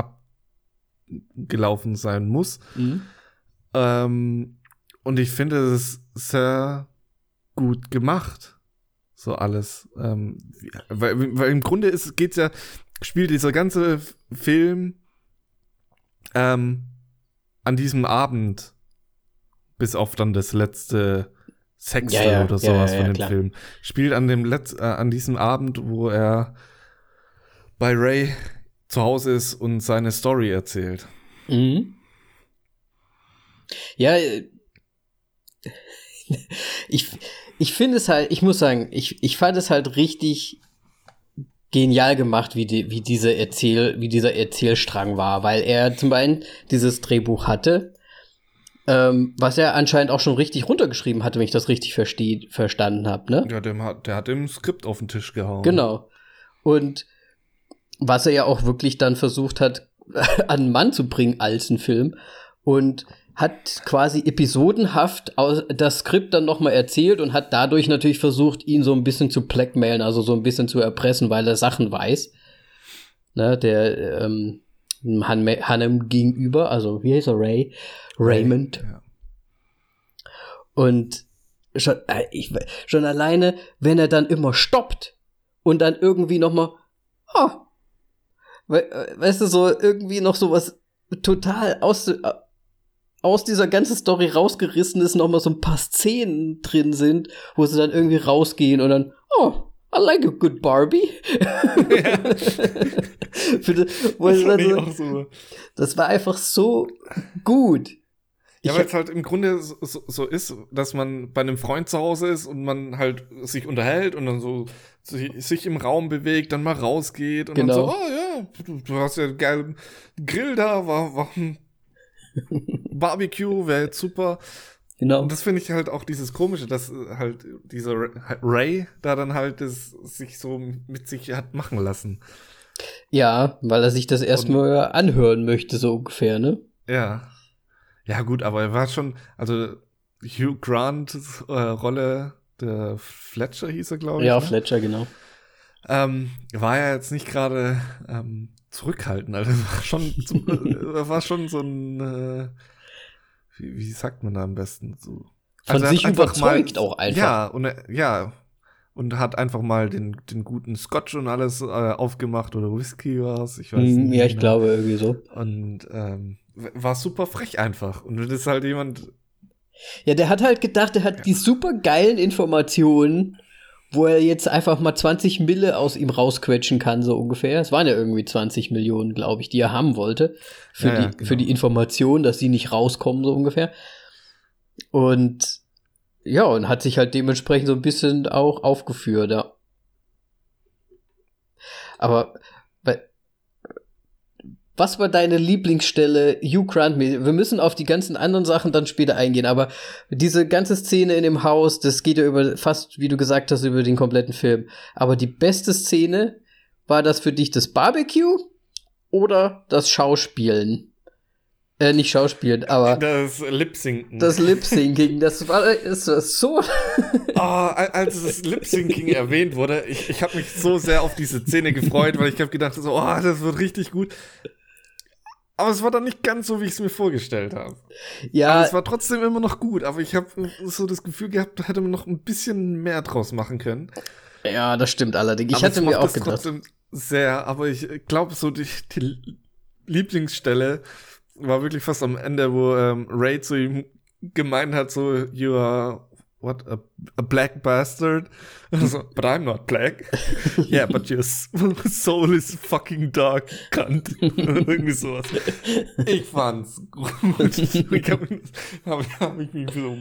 abgelaufen sein muss. Mhm. Ähm, und ich finde es sehr gut gemacht. So alles. Ähm, weil, weil im Grunde ist, geht's ja, spielt dieser ganze Film ähm, an diesem Abend, bis auf dann das letzte Sextel Ja, ja, oder sowas ja, von dem klar. Film, spielt an dem Letz äh, an diesem Abend, wo er bei Ray zu Hause ist und seine Story erzählt. Mhm. Ja, äh, ich, ich finde es halt, ich muss sagen, ich, ich fand es halt richtig genial gemacht, wie, die, wie, diese Erzähl, wie dieser Erzählstrang war, weil er zum einen dieses Drehbuch hatte, ähm, was er anscheinend auch schon richtig runtergeschrieben hatte, wenn ich das richtig versteh, verstanden habe, ne? Ja, der hat, der hat im Skript auf den Tisch gehauen. Genau. Und was er ja auch wirklich dann versucht hat, an den Mann zu bringen als ein Film. Und hat quasi episodenhaft das Skript dann nochmal erzählt und hat dadurch natürlich versucht, ihn so ein bisschen zu blackmailen, also so ein bisschen zu erpressen, weil er Sachen weiß. Ne, der ähm, Han Hanem gegenüber, also wie heißt er, Ray? Raymond. Ja. Und schon, äh, ich, schon alleine, wenn er dann immer stoppt und dann irgendwie noch mal, oh, we, äh, weißt du, so irgendwie noch so was total aus, äh, aus dieser ganzen Story rausgerissen ist, noch mal so ein paar Szenen drin sind, wo sie dann irgendwie rausgehen und dann, oh, I like a good Barbie. Für das, wo Das so, das war einfach so gut. Ja, weil es halt im Grunde so, so, ist, dass man bei einem Freund zu Hause ist und man halt sich unterhält und dann so sich, im Raum bewegt, dann mal rausgeht und Genau. dann so, oh ja, du, du hast ja einen geilen Grill da, war, war ein Barbecue, wäre jetzt super. Genau. Und das finde ich halt auch dieses Komische, dass äh, halt dieser Ra- Ray da dann halt das sich so mit sich hat machen lassen. Ja, weil er sich das erstmal anhören möchte, so ungefähr, ne? Ja. Ja, gut, aber er war schon, also Hugh Grants äh, Rolle, der Fletcher hieß er, glaube ich. Ja, ne? Fletcher, genau. Ähm, war ja jetzt nicht gerade ähm, zurückhaltend, also war schon, war schon so ein, äh, wie, wie sagt man da am besten so? Von hat sich einfach überzeugt auch einfach. Ja, und ja, und hat einfach mal den, den guten Scotch und alles äh, aufgemacht oder Whisky was, ich weiß Hm, nicht. ja, ich glaube irgendwie so. Und ähm, war super frech einfach. Und das ist halt jemand, Ja, der hat halt gedacht, er hat die super geilen Informationen, wo er jetzt einfach mal 20 Mille aus ihm rausquetschen kann, so ungefähr. Es waren ja irgendwie 20 Millionen, glaube ich, die er haben wollte. Für, Ja, ja, die, genau. für die Information, dass sie nicht rauskommen, so ungefähr. Und ja, und hat sich halt dementsprechend so ein bisschen auch aufgeführt, ja. Aber was war deine Lieblingsstelle, Hugh Grant? Wir müssen auf die ganzen anderen Sachen dann später eingehen, aber diese ganze Szene in dem Haus, das geht ja über fast, wie du gesagt hast, über den kompletten Film. Aber die beste Szene, war das für dich das Barbecue oder das Schauspielen? Äh, nicht Schauspielen, aber. Das Lip-Syncen. Das Lip-Syncing, das war ist das so. oh, als das Lip-Syncing erwähnt wurde, ich, ich habe mich so sehr auf diese Szene gefreut, weil ich habe gedacht, so, oh, das wird richtig gut. Aber es war dann nicht ganz so, wie ich es mir vorgestellt habe. Ja. Aber es war trotzdem immer noch gut, aber ich habe so das Gefühl gehabt, da hätte man noch ein bisschen mehr draus machen können. Ja, das stimmt allerdings. Ich aber hatte mir auch gedacht. Trotzdem sehr, aber ich glaube, so die, die Lieblingsstelle war wirklich fast am Ende, wo ähm, Ray zu ihm gemeint hat, so, you are what a, a black bastard. Also, but I'm not black. yeah, but your soul is fucking dark, cunt. Irgendwie sowas. Ich fand's gut. ich hab, hab, hab ich mich so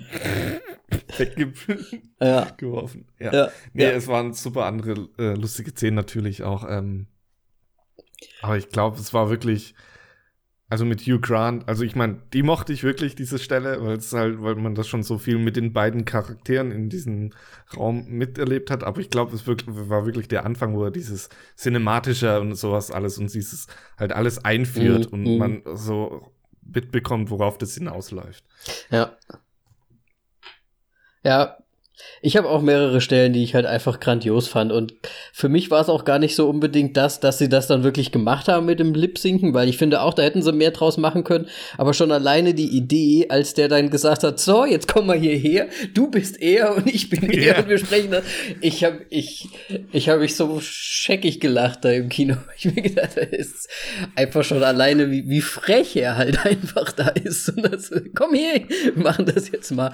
weggeworfen. Ja. ja. Nee, ja. es waren super andere äh, lustige Szenen natürlich auch. Ähm, aber ich glaube, es war wirklich also mit Hugh Grant, also ich meine, die mochte ich wirklich, diese Stelle, weil es halt, weil man das schon so viel mit den beiden Charakteren in diesem Raum miterlebt hat. Aber ich glaube, es wirklich, war wirklich der Anfang, wo er dieses Cinematische und sowas alles und dieses halt alles einführt mm, und mm. man so mitbekommt, worauf das hinausläuft. Ja. Ja, ich habe auch mehrere Stellen, die ich halt einfach grandios fand. Und für mich war es auch gar nicht so unbedingt das, dass sie das dann wirklich gemacht haben mit dem Lip-Sinken, weil ich finde auch, da hätten sie mehr draus machen können. Aber schon alleine die Idee, als der dann gesagt hat, so, jetzt komm mal hierher, du bist er und ich bin er ja. und wir sprechen das. Ich habe ich, ich hab mich so scheckig gelacht da im Kino. Ich mir gedacht, das ist einfach schon alleine, wie, wie frech er halt einfach da ist. Und das, komm hier, wir machen das jetzt mal.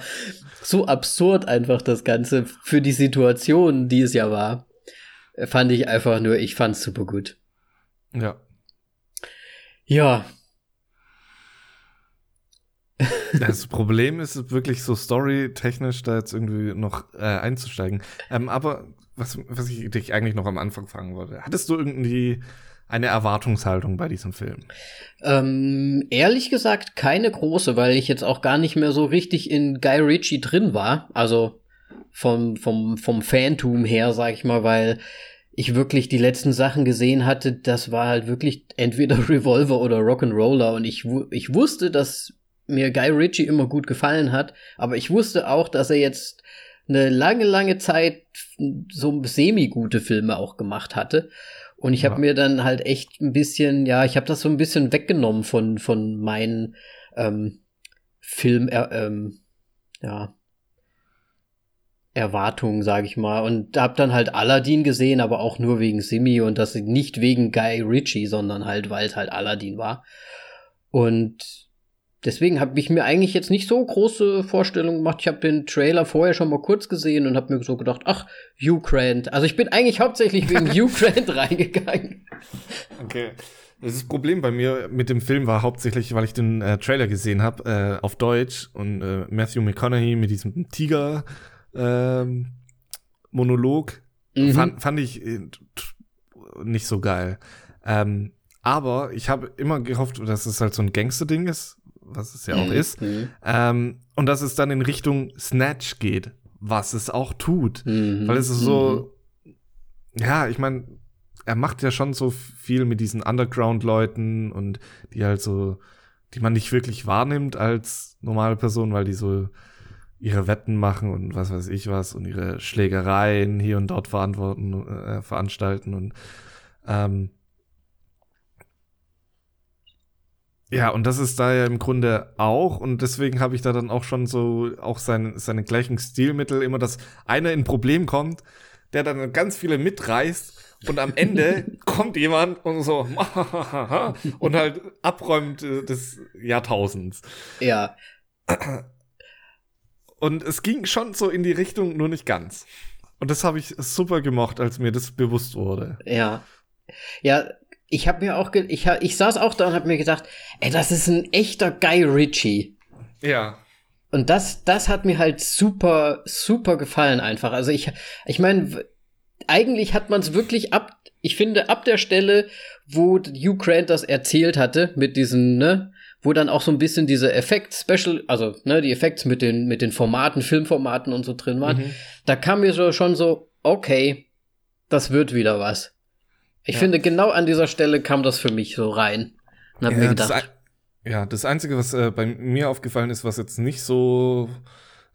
So absurd einfach das Ganze für die Situation, die es ja war, fand ich einfach nur, ich fand's super gut. Ja. Ja. Das Problem ist wirklich so storytechnisch da jetzt irgendwie noch äh, einzusteigen. Ähm, aber was, was ich dich eigentlich noch am Anfang fragen wollte, hattest du irgendwie eine Erwartungshaltung bei diesem Film? Ähm, ehrlich gesagt keine große, weil ich jetzt auch gar nicht mehr so richtig in Guy Ritchie drin war. Also vom, vom, vom Fantum her, sag ich mal, weil ich wirklich die letzten Sachen gesehen hatte, das war halt wirklich entweder Revolver oder Rock'n'Roller und ich, ich wusste, dass mir Guy Ritchie immer gut gefallen hat, aber ich wusste auch, dass er jetzt eine lange, lange Zeit so semi-gute Filme auch gemacht hatte. Und ich ja. habe mir dann halt echt ein bisschen, ja, ich habe das so ein bisschen weggenommen von, von meinen ähm, Film, äh, ähm, ja, Erwartungen, sage ich mal. Und hab dann halt Aladdin gesehen, aber auch nur wegen Simi und das nicht wegen Guy Ritchie, sondern halt, weil es halt Aladdin war. Und deswegen habe ich mir eigentlich jetzt nicht so große Vorstellungen gemacht. Ich habe den Trailer vorher schon mal kurz gesehen und habe mir so gedacht, ach, Hugh Grant. Also ich bin eigentlich hauptsächlich wegen Hugh Grant reingegangen. Okay. Das Problem bei mir mit dem Film war hauptsächlich, weil ich den äh, Trailer gesehen habe äh, auf Deutsch und äh, Matthew McConaughey mit diesem Tiger ähm, Monolog mhm. fand, fand ich äh, nicht so geil. Ähm, aber ich habe immer gehofft, dass es halt so ein Gangster-Ding ist, was es ja auch mhm. ist. Mhm. Ähm, und dass es dann in Richtung Snatch geht, was es auch tut. Mhm. Weil es ist so, mhm. ja, ich meine, er macht ja schon so viel mit diesen Underground-Leuten und die halt so, die man nicht wirklich wahrnimmt als normale Person, weil die so ihre Wetten machen und was weiß ich was und ihre Schlägereien hier und dort verantworten, äh, veranstalten und ähm, ja, und das ist da ja im Grunde auch und deswegen habe ich da dann auch schon so auch seine, seine gleichen Stilmittel, immer, dass einer in ein Problem kommt, der dann ganz viele mitreißt und am Ende kommt jemand und so und halt abräumt äh, des Jahrtausends. Ja. Und es ging schon so in die Richtung, nur nicht ganz. Und das habe ich super gemocht, als mir das bewusst wurde. Ja. Ja, ich habe mir auch, ich, ich saß auch da und habe mir gedacht, ey, das ist ein echter Guy Ritchie. Ja. Und das, das hat mir halt super, super gefallen einfach. Also ich, ich meine, eigentlich hat man es wirklich ab, ich finde, ab der Stelle, wo Hugh Grant das erzählt hatte, mit diesen, ne, wo dann auch so ein bisschen diese Effekt-Special, also, ne, die Effekte mit den, mit den Formaten, Filmformaten und so drin waren, mhm. da kam mir so schon so, okay, das wird wieder was. Ich ja. finde, genau an dieser Stelle kam das für mich so rein. Und hab ja, mir gedacht. Das ja, das Einzige, was äh, bei mir aufgefallen ist, was jetzt nicht so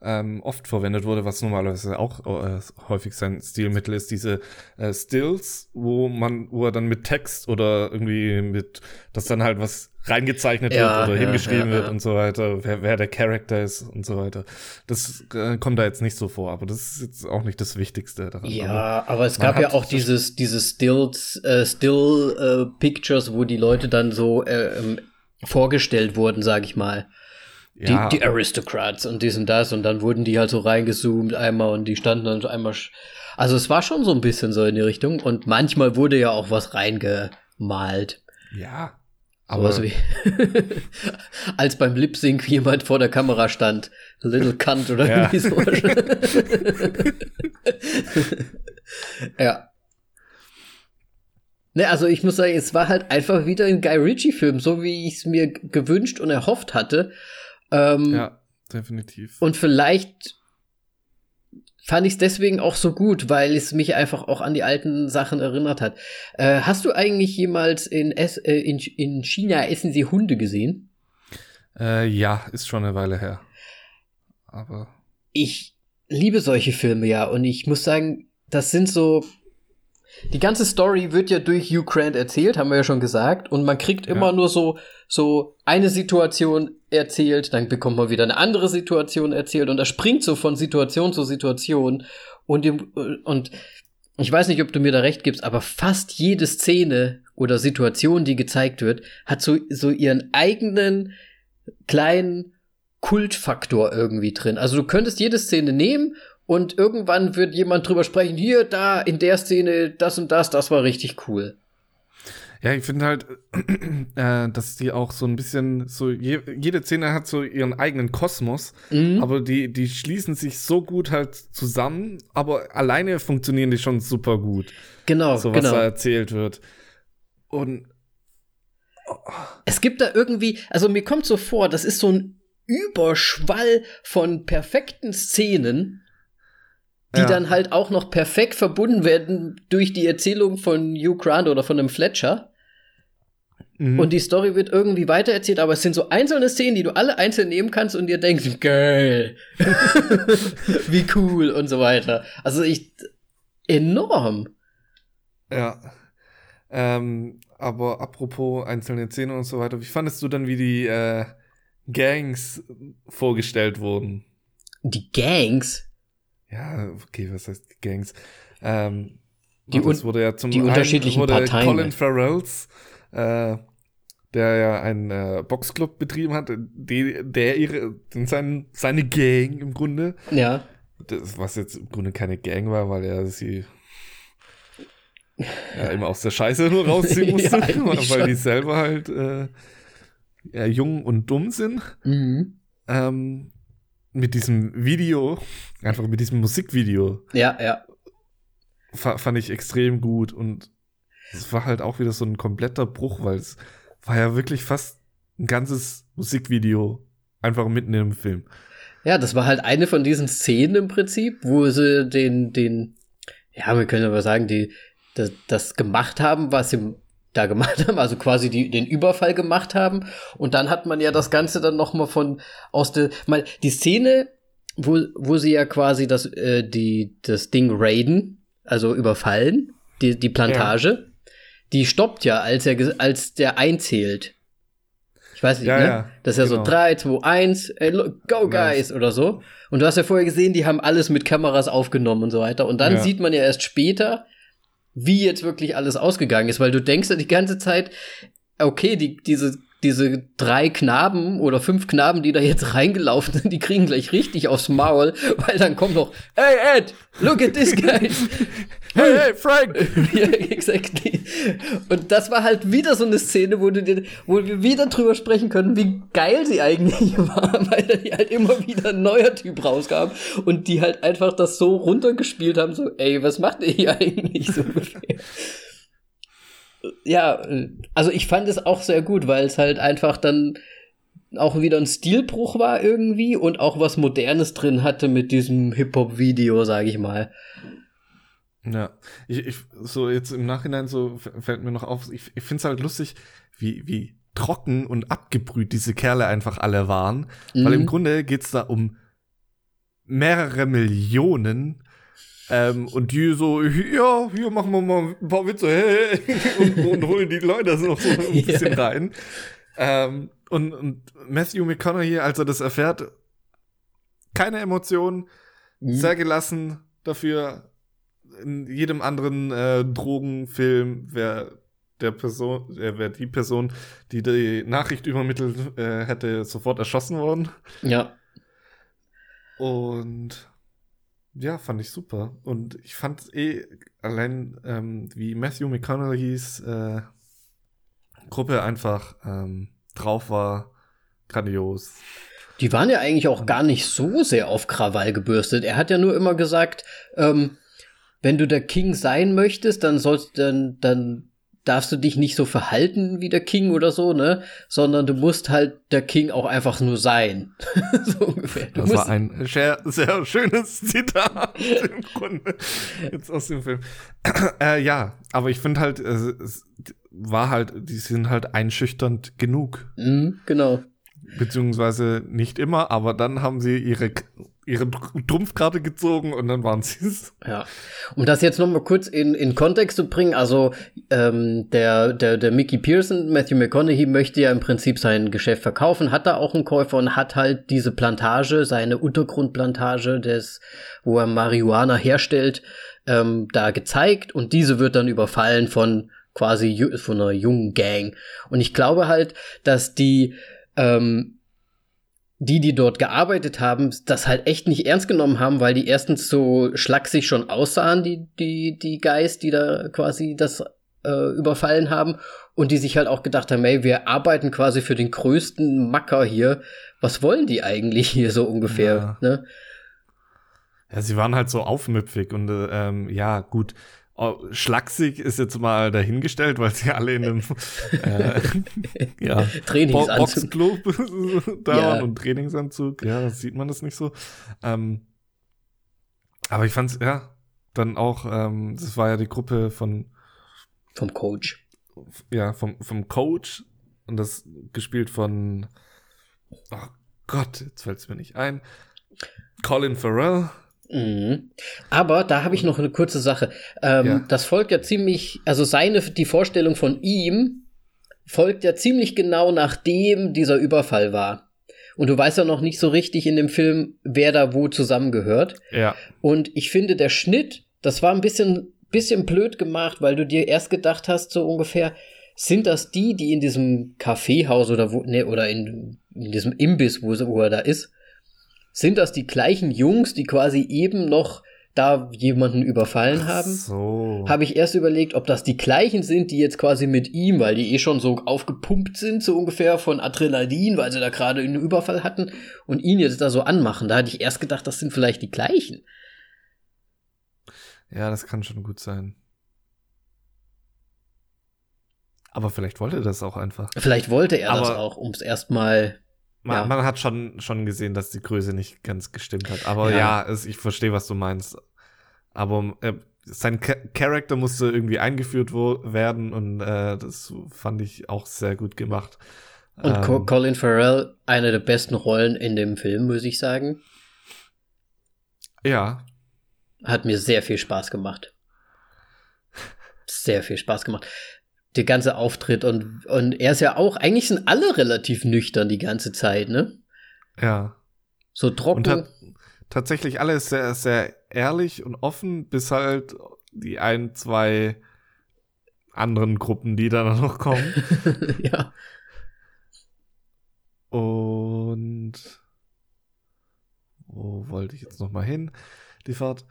ähm, oft verwendet wurde, was normalerweise auch äh, häufig sein Stilmittel ist, diese äh, Stills, wo man, wo er dann mit Text oder irgendwie mit, dass dann halt was reingezeichnet ja, wird oder ja, hingeschrieben ja, wird und so weiter, wer, wer der Charakter ist und so weiter. Das äh, kommt da jetzt nicht so vor, aber das ist jetzt auch nicht das Wichtigste daran. Ja, aber, aber es gab ja auch dieses, dieses Stills, äh, Still äh, Pictures, wo die Leute dann so äh, ähm, vorgestellt wurden, sag ich mal. Ja, die, die Aristocrats und dies und das und dann wurden die halt so reingezoomt einmal und die standen dann so einmal. Also es war schon so ein bisschen so in die Richtung und manchmal wurde ja auch was reingemalt. Ja. Aber so wie als beim Lip Sync jemand vor der Kamera stand, Little Cunt oder ja. irgendwie so. ja. Ne, also ich muss sagen, es war halt einfach wieder ein Guy Ritchie-Film, so wie ich es mir gewünscht und erhofft hatte. Ähm, ja, definitiv. Und vielleicht fand ich es deswegen auch so gut, weil es mich einfach auch an die alten Sachen erinnert hat. Äh, hast du eigentlich jemals in, es äh, in, in China Essen Sie Hunde gesehen? Äh, ja, ist schon eine Weile her. Aber. Ich liebe solche Filme ja und ich muss sagen, das sind so die ganze Story wird ja durch Hugh Grant erzählt, haben wir ja schon gesagt, und man kriegt immer ja. nur so, so eine Situation erzählt, dann bekommt man wieder eine andere Situation erzählt und er springt so von Situation zu Situation und, und ich weiß nicht, ob du mir da recht gibst, aber fast jede Szene oder Situation, die gezeigt wird, hat so, so ihren eigenen kleinen Kultfaktor irgendwie drin. Also du könntest jede Szene nehmen und irgendwann wird jemand drüber sprechen, hier, da, in der Szene, das und das, das war richtig cool. Ja, ich finde halt, äh, dass die auch so ein bisschen, so je, jede Szene hat so ihren eigenen Kosmos, mhm. aber die, die schließen sich so gut halt zusammen, aber alleine funktionieren die schon super gut. Genau, so was genau. da erzählt wird. Und oh. es gibt da irgendwie, also mir kommt so vor, das ist so ein Überschwall von perfekten Szenen, die ja. dann halt auch noch perfekt verbunden werden durch die Erzählung von Hugh Grant oder von einem Fletcher. Mhm. Und die Story wird irgendwie weitererzählt, aber es sind so einzelne Szenen, die du alle einzeln nehmen kannst und dir denkst, geil, wie cool und so weiter. Also ich, enorm. Ja. Ähm, aber apropos einzelne Szenen und so weiter, wie fandest du dann, wie die äh, Gangs vorgestellt wurden? Die Gangs? Ja, okay, was heißt Gangs? Ähm, die das wurde ja zum die unterschiedlichen wurde Parteien. Colin Farrells, äh, der ja einen äh, Boxclub betrieben hat, die, der ihre, sein, seine Gang im Grunde. Ja. Das, was jetzt im Grunde keine Gang war, weil er sie ja, immer aus der Scheiße nur rausziehen musste, ja, weil schon. die selber halt äh, ja, jung und dumm sind. Mhm. Ähm, mit diesem Video, einfach mit diesem Musikvideo. Ja, ja. Fand ich extrem gut und es war halt auch wieder so ein kompletter Bruch, weil es war ja wirklich fast ein ganzes Musikvideo einfach mitten im Film. Ja, das war halt eine von diesen Szenen im Prinzip, wo sie den, den, ja, wir können aber sagen, die, das, das gemacht haben, was sie da gemacht haben, also quasi die, den Überfall gemacht haben. Und dann hat man ja das Ganze dann noch mal von aus der, mal die Szene, wo, wo sie ja quasi das, äh, die, das Ding raiden, also überfallen, die, die Plantage, ja. die stoppt ja, als er, als der einzählt. Ich weiß nicht, ja, ne? Ja, das ist ja genau. so 3, 2, 1, ey, go guys oder so. Und du hast ja vorher gesehen, die haben alles mit Kameras aufgenommen und so weiter. Und dann sieht man ja erst später, wie jetzt wirklich alles ausgegangen ist, weil du denkst ja die ganze Zeit, okay, die, diese, diese drei Knaben oder fünf Knaben, die da jetzt reingelaufen sind, die kriegen gleich richtig aufs Maul, weil dann kommt noch, hey Ed, look at this guy. hey, hey, Frank! ja, exactly. Und das war halt wieder so eine Szene, wo, du dir, wo wir wieder drüber sprechen können, wie geil sie eigentlich war, weil da halt immer wieder ein neuer Typ rauskam und die halt einfach das so runtergespielt haben, so, ey, was macht ihr hier eigentlich so ungefähr? Ja, also ich fand es auch sehr gut, weil es halt einfach dann auch wieder ein Stilbruch war irgendwie und auch was Modernes drin hatte mit diesem Hip-Hop-Video, sag ich mal. Ja, ich, ich, so jetzt im Nachhinein so fällt mir noch auf, ich, ich finde es halt lustig, wie, wie trocken und abgebrüht diese Kerle einfach alle waren. Mhm. Weil im mhm. Grunde geht's da um mehrere Millionen ähm, und die so, ja, hier machen wir mal ein paar Witze hey, und, und holen die Leute so, so ein bisschen yeah. rein. Ähm, und, und Matthew McConaughey, als er das erfährt, keine Emotionen, mhm. sehr gelassen dafür. In jedem anderen äh, Drogenfilm wäre der Person, äh, wäre die Person, die die Nachricht übermittelt äh, hätte, sofort erschossen worden. Ja. Und ja, fand ich super. Und ich fand eh allein, ähm, wie Matthew McConaughey's äh, Gruppe einfach ähm, drauf war, grandios. Die waren ja eigentlich auch gar nicht so sehr auf Krawall gebürstet. Er hat ja nur immer gesagt, ähm, wenn du der King sein möchtest, dann sollst dann, dann darfst du dich nicht so verhalten wie der King oder so, ne? Sondern du musst halt der King auch einfach nur sein. so ungefähr. Du das war ein sehr, sehr schönes Zitat im Grunde jetzt aus dem Film. äh, ja, aber ich finde halt, es war halt, die sind halt einschüchternd genug. Mhm, genau. Beziehungsweise nicht immer, aber dann haben sie ihre ihre Trumpfkarte gezogen und dann waren sie es. Ja. Um das jetzt noch mal kurz in, in Kontext zu bringen, also ähm, der, der, der Mickey Pearson, Matthew McConaughey, möchte ja im Prinzip sein Geschäft verkaufen, hat da auch einen Käufer und hat halt diese Plantage, seine Untergrundplantage, des, wo er Marihuana herstellt, ähm, da gezeigt und diese wird dann überfallen von quasi von einer jungen Gang. Und ich glaube halt, dass die ähm, die, die dort gearbeitet haben, das halt echt nicht ernst genommen haben, weil die erstens so schlaksig schon aussahen, die, die, die Guys, die da quasi das äh, überfallen haben und die sich halt auch gedacht haben, ey, wir arbeiten quasi für den größten Macker hier. Was wollen die eigentlich hier so ungefähr? Ja, ne? ja sie waren halt so aufmüpfig und äh, ähm, ja, gut. Oh, schlaksig ist jetzt mal dahingestellt, weil sie alle in einem äh, ja, Trainingsanzug Boxclub da ja. waren und Trainingsanzug. Ja, sieht man das nicht so. Ähm, aber ich fand's, ja, dann auch, ähm, das war ja die Gruppe von vom Coach. Ja, vom, vom Coach und das gespielt von oh Gott, jetzt fällt's mir nicht ein. Colin Farrell. Mhm. Aber da habe ich noch eine kurze Sache. Ähm, ja. Das folgt ja ziemlich, also seine, die Vorstellung von ihm folgt ja ziemlich genau nachdem dieser Überfall war. Und du weißt ja noch nicht so richtig in dem Film, wer da wo zusammengehört. Ja. Und ich finde, der Schnitt, das war ein bisschen, bisschen blöd gemacht, weil du dir erst gedacht hast, so ungefähr, sind das die, die in diesem Kaffeehaus oder wo, ne, oder in, in diesem Imbiss, wo, wo er da ist, sind das die gleichen Jungs, die quasi eben noch da jemanden überfallen haben? So. Habe ich erst überlegt, ob das die gleichen sind, die jetzt quasi mit ihm, weil die eh schon so aufgepumpt sind, so ungefähr von Adrenalin, weil sie da gerade einen Überfall hatten und ihn jetzt da so anmachen. Da hatte ich erst gedacht, das sind vielleicht die gleichen. Ja, das kann schon gut sein. Aber vielleicht wollte er das auch einfach. Vielleicht wollte er Aber das auch, um es erstmal man, ja. man, hat schon, schon gesehen, dass die Größe nicht ganz gestimmt hat. Aber ja, ja es, ich verstehe, was du meinst. Aber äh, sein Charakter musste irgendwie eingeführt werden und äh, das fand ich auch sehr gut gemacht. Und ähm, Colin Farrell, eine der besten Rollen in dem Film, muss ich sagen. Ja. Hat mir sehr viel Spaß gemacht. Sehr viel Spaß gemacht der ganze Auftritt und, und er ist ja auch, eigentlich sind alle relativ nüchtern die ganze Zeit, ne? Ja. So trocken. Und tatsächlich alles sehr, sehr ehrlich und offen, bis halt die ein, zwei anderen Gruppen, die dann noch kommen. ja. Und wo wollte ich jetzt noch mal hin? Die Fahrt.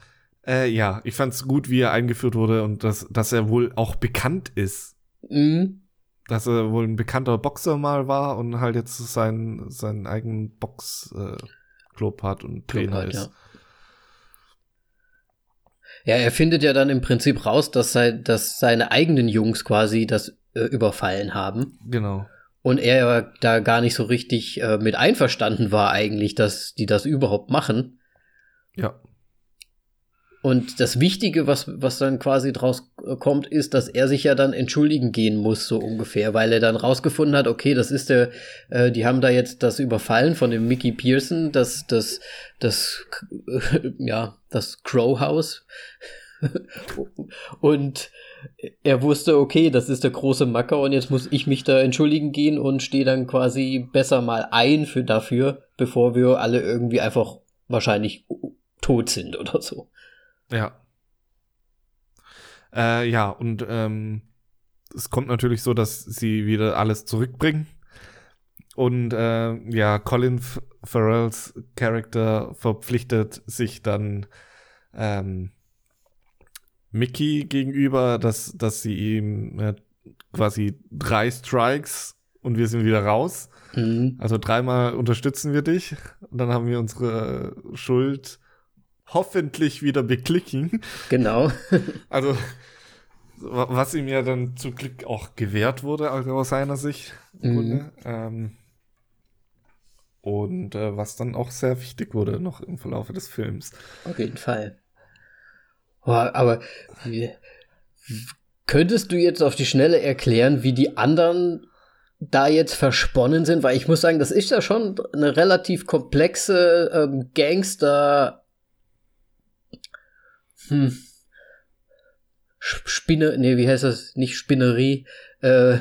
Äh, ja, ich fand's gut, wie er eingeführt wurde und dass, dass er wohl auch bekannt ist. Mhm. Dass er wohl ein bekannter Boxer mal war und halt jetzt seinen, seinen eigenen Box-Club hat und Trainer halt, ist. Ja, er findet ja dann im Prinzip raus, dass, sei, dass seine eigenen Jungs quasi das äh, überfallen haben. Genau. Und er da gar nicht so richtig äh, mit einverstanden war eigentlich, dass die das überhaupt machen. Ja. Und das Wichtige, was, was dann quasi draus äh, kommt, ist, dass er sich ja dann entschuldigen gehen muss, so ungefähr, weil er dann rausgefunden hat, okay, das ist der, äh, die haben da jetzt das Überfallen von dem Mickey Pearson, das, das, das, ja, das Crow House. und er wusste, okay, das ist der große Macker und jetzt muss ich mich da entschuldigen gehen und stehe dann quasi besser mal ein für dafür, bevor wir alle irgendwie einfach wahrscheinlich tot sind oder so. Ja. Äh, ja, und ähm, es kommt natürlich so, dass sie wieder alles zurückbringen. Und äh, ja, Colin Farrells Charakter verpflichtet sich dann ähm, Mickey gegenüber, dass, dass sie ihm äh, quasi drei Strikes und wir sind wieder raus. Mhm. Also dreimal unterstützen wir dich und dann haben wir unsere Schuld hoffentlich wieder beklicken. Genau. Also, wa- was ihm ja dann zum Glück auch gewährt wurde, also aus seiner Sicht. Mhm. Ähm, und äh, was dann auch sehr wichtig wurde noch im Verlauf des Films. Auf jeden Fall. Boah, aber wie, könntest du jetzt auf die Schnelle erklären, wie die anderen da jetzt versponnen sind? Weil ich muss sagen, das ist ja schon eine relativ komplexe ähm, Gangster. Hm. Spinne, nee, wie heißt das? Nicht Spinnerie, äh,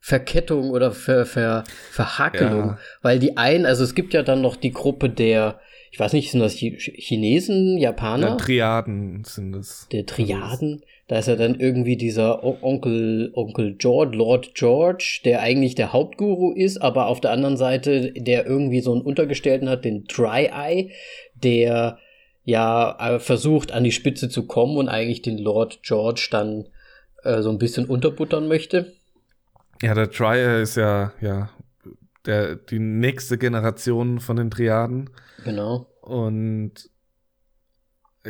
Verkettung oder Ver, Ver, Verhakelung. Ja. Weil die einen, also es gibt ja dann noch die Gruppe der, ich weiß nicht, sind das Chi- Chinesen, Japaner? Ja, Triaden sind es. der Triaden. Da ist ja dann irgendwie dieser Onkel, Onkel George, Lord George, der eigentlich der Hauptguru ist, aber auf der anderen Seite, der irgendwie so einen Untergestellten hat, den Dry Eye, der ja äh, versucht, an die Spitze zu kommen und eigentlich den Lord George dann äh, so ein bisschen unterbuttern möchte. Ja, der Trier ist ja, ja, der, die nächste Generation von den Triaden. Genau. Und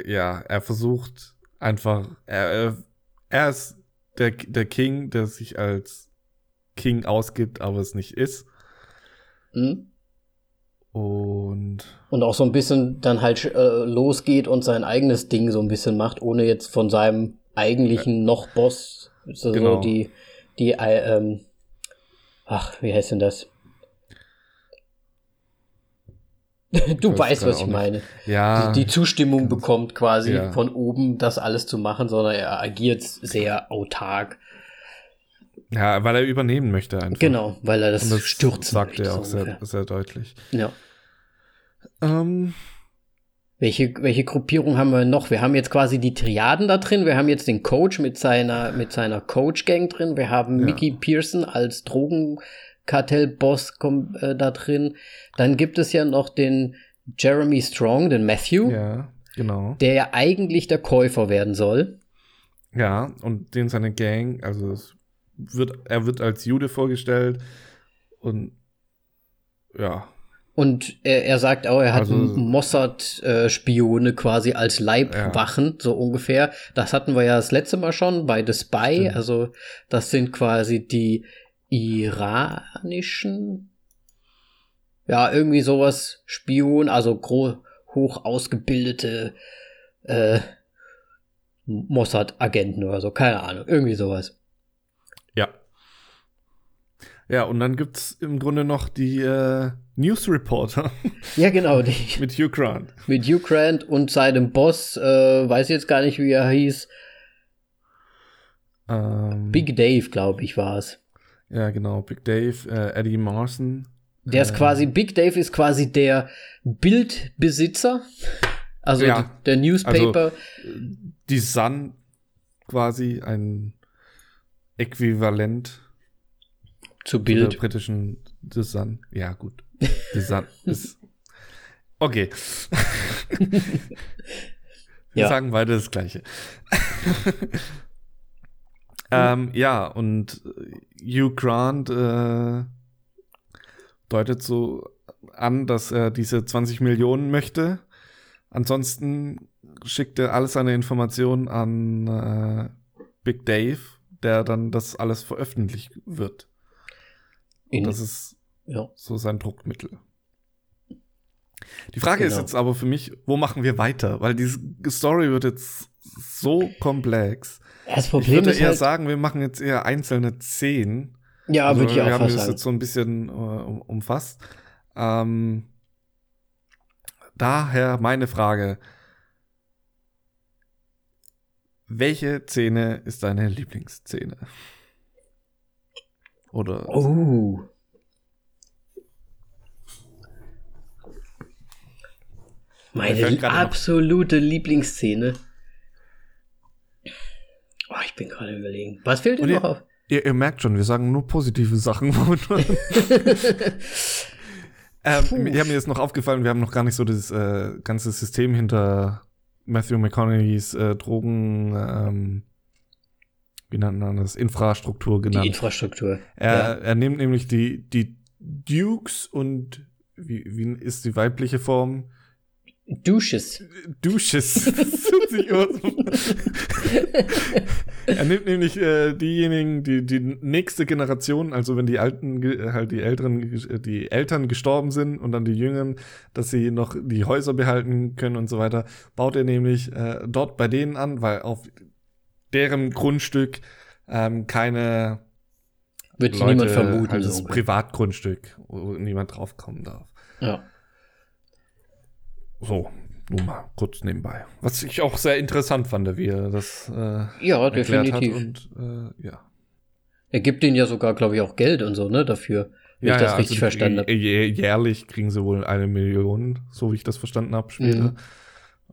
ja, er versucht einfach, er, er- er ist der, der King, der sich als King ausgibt, aber es nicht ist. Hm? Und Und auch so ein bisschen dann halt äh, losgeht und sein eigenes Ding so ein bisschen macht, ohne jetzt von seinem eigentlichen noch Boss, so Genau. die, die, äh, ähm, ach, wie heißt denn das? du weiß weißt, was ich meine. ja, Die, die Zustimmung bekommt quasi Ja. von oben, das alles zu machen, sondern er agiert sehr autark. Ja, weil er übernehmen möchte einfach. Genau, weil er das, Und das stürzen sagt möchte. er so auch sehr, ungefähr. sehr deutlich. Ja. Ähm, Welche, welche Gruppierung haben wir noch? Wir haben jetzt quasi die Triaden da drin. Wir haben jetzt den Coach mit seiner, mit seiner Coach-Gang drin. Wir haben Ja. Mickey Pearson als Drogenkartell-Boss äh, da drin. Dann gibt es ja noch den Jeremy Strong, den Matthew, ja, genau. der ja eigentlich der Käufer werden soll. Ja, und den seine Gang, also es wird, er wird als Jude vorgestellt und ja, Und er, er sagt auch, er hat Also- Mossad-Spione quasi als Leibwachen, so ungefähr. Das hatten wir ja das letzte Mal schon bei The Spy. Stimmt. Also, das sind quasi die iranischen, ja, irgendwie sowas, Spion, also hoch ausgebildete äh, Mossad-Agenten oder so, keine Ahnung, irgendwie sowas. Ja. Und dann gibt's im Grunde noch die äh, News Reporter Ja, genau, die, mit Hugh Grant. mit Hugh Grant und seinem Boss, äh, weiß jetzt gar nicht, wie er hieß, Ähm, Big Dave, glaube ich, war es. Ja, genau, Big Dave, äh, Eddie Marson. Der ist Äh, quasi, Big Dave ist quasi der Bildbesitzer. Also Ja. der Newspaper. Die Sun quasi ein Äquivalent zu zu der Bild. britischen The Sun. Ja, gut. Design ist. Okay. Wir Ja. sagen beide das Gleiche. ähm, ja, und Hugh Grant äh, deutet so an, dass er diese 20 Millionen möchte. Ansonsten schickt er alle seine Informationen an äh, Big Dave, der dann das alles veröffentlicht wird. In, Das ist ja. so sein Druckmittel. Die Frage ist Genau. jetzt aber für mich, wo machen wir weiter? Weil diese Story wird jetzt so komplex. Das Ich Problem würde ist eher halt, sagen, wir machen jetzt eher einzelne Szenen. ja, Also würde ich wir auch haben fast das sagen. jetzt so ein bisschen äh, um- umfasst. Ähm, daher meine Frage. Welche Szene ist deine Lieblingsszene? Oder Oh. Meine gerade noch- absolute Lieblingsszene. Oh, ich bin gerade überlegen. Was fehlt dir noch auf? Ihr, ihr merkt schon, wir sagen nur positive Sachen. ähm, ja, mir ist noch aufgefallen, wir haben noch gar nicht so das äh, ganze System hinter Matthew McConaughey's äh, Drogen, ähm, wie nennt man das, Infrastruktur Die genannt. Infrastruktur. er, er nimmt nämlich die, die Dukes und wie, wie ist die weibliche Form? Dusches. Dusches. Er nimmt nämlich äh, diejenigen, die die nächste Generation, also wenn die alten, halt die älteren, die Eltern gestorben sind und dann die Jüngeren, dass sie noch die Häuser behalten können und so weiter, baut er nämlich äh, dort bei denen an, weil auf deren Grundstück ähm, keine Wird Leute, niemand vermuten. halt das so. Privatgrundstück, wo niemand draufkommen darf. Ja. So, nur mal kurz nebenbei. Was ich auch sehr interessant fand, wie er das äh, ja, definitiv. und äh, ja. Er gibt denen ja sogar, glaube ich, auch Geld und so, ne, dafür. Wenn ich das richtig also verstanden habe. jä- Jährlich kriegen sie wohl eine Million, so wie ich das verstanden habe später. Mhm.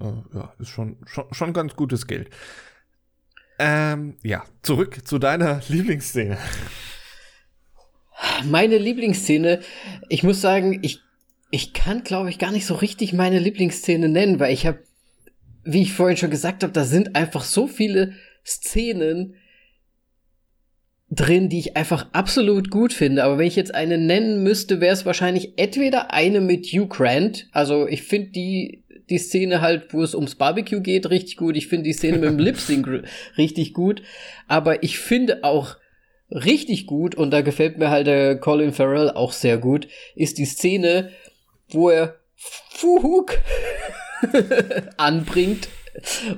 Äh, ja, ist schon, schon, schon ganz gutes Geld. Ähm, ja, zurück zu deiner Lieblingsszene. Meine Lieblingsszene, ich muss sagen, ich, ich kann, glaube ich, gar nicht so richtig meine Lieblingsszene nennen, weil ich habe, wie ich vorhin schon gesagt habe, da sind einfach so viele Szenen drin, die ich einfach absolut gut finde. Aber wenn ich jetzt eine nennen müsste, wäre es wahrscheinlich entweder eine mit Hugh Grant. Also ich finde die, die Szene halt, wo es ums Barbecue geht, richtig gut. Ich finde die Szene mit dem Lip Sync richtig gut. Aber ich finde auch richtig gut, und da gefällt mir halt der Colin Farrell auch sehr gut, ist die Szene, wo er Fuhuk anbringt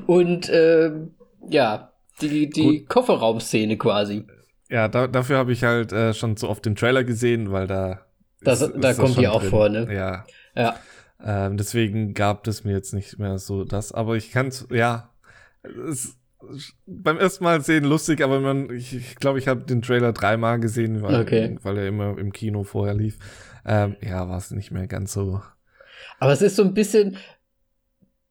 und ähm, ja, die, die Kofferraumszene quasi. Ja, da, dafür habe ich halt äh, schon so oft den Trailer gesehen, weil da. Das- da kommt die auch vor, ne? Ja. Ja. Ähm, deswegen gab es mir jetzt nicht mehr so das, aber ich kann es, ja, es, beim ersten Mal sehen lustig, aber man, ich glaube, ich, glaub, ich habe den Trailer dreimal gesehen, weil, Okay. weil er immer im Kino vorher lief. Ähm, ja, war es nicht mehr ganz so. Aber es ist so ein bisschen,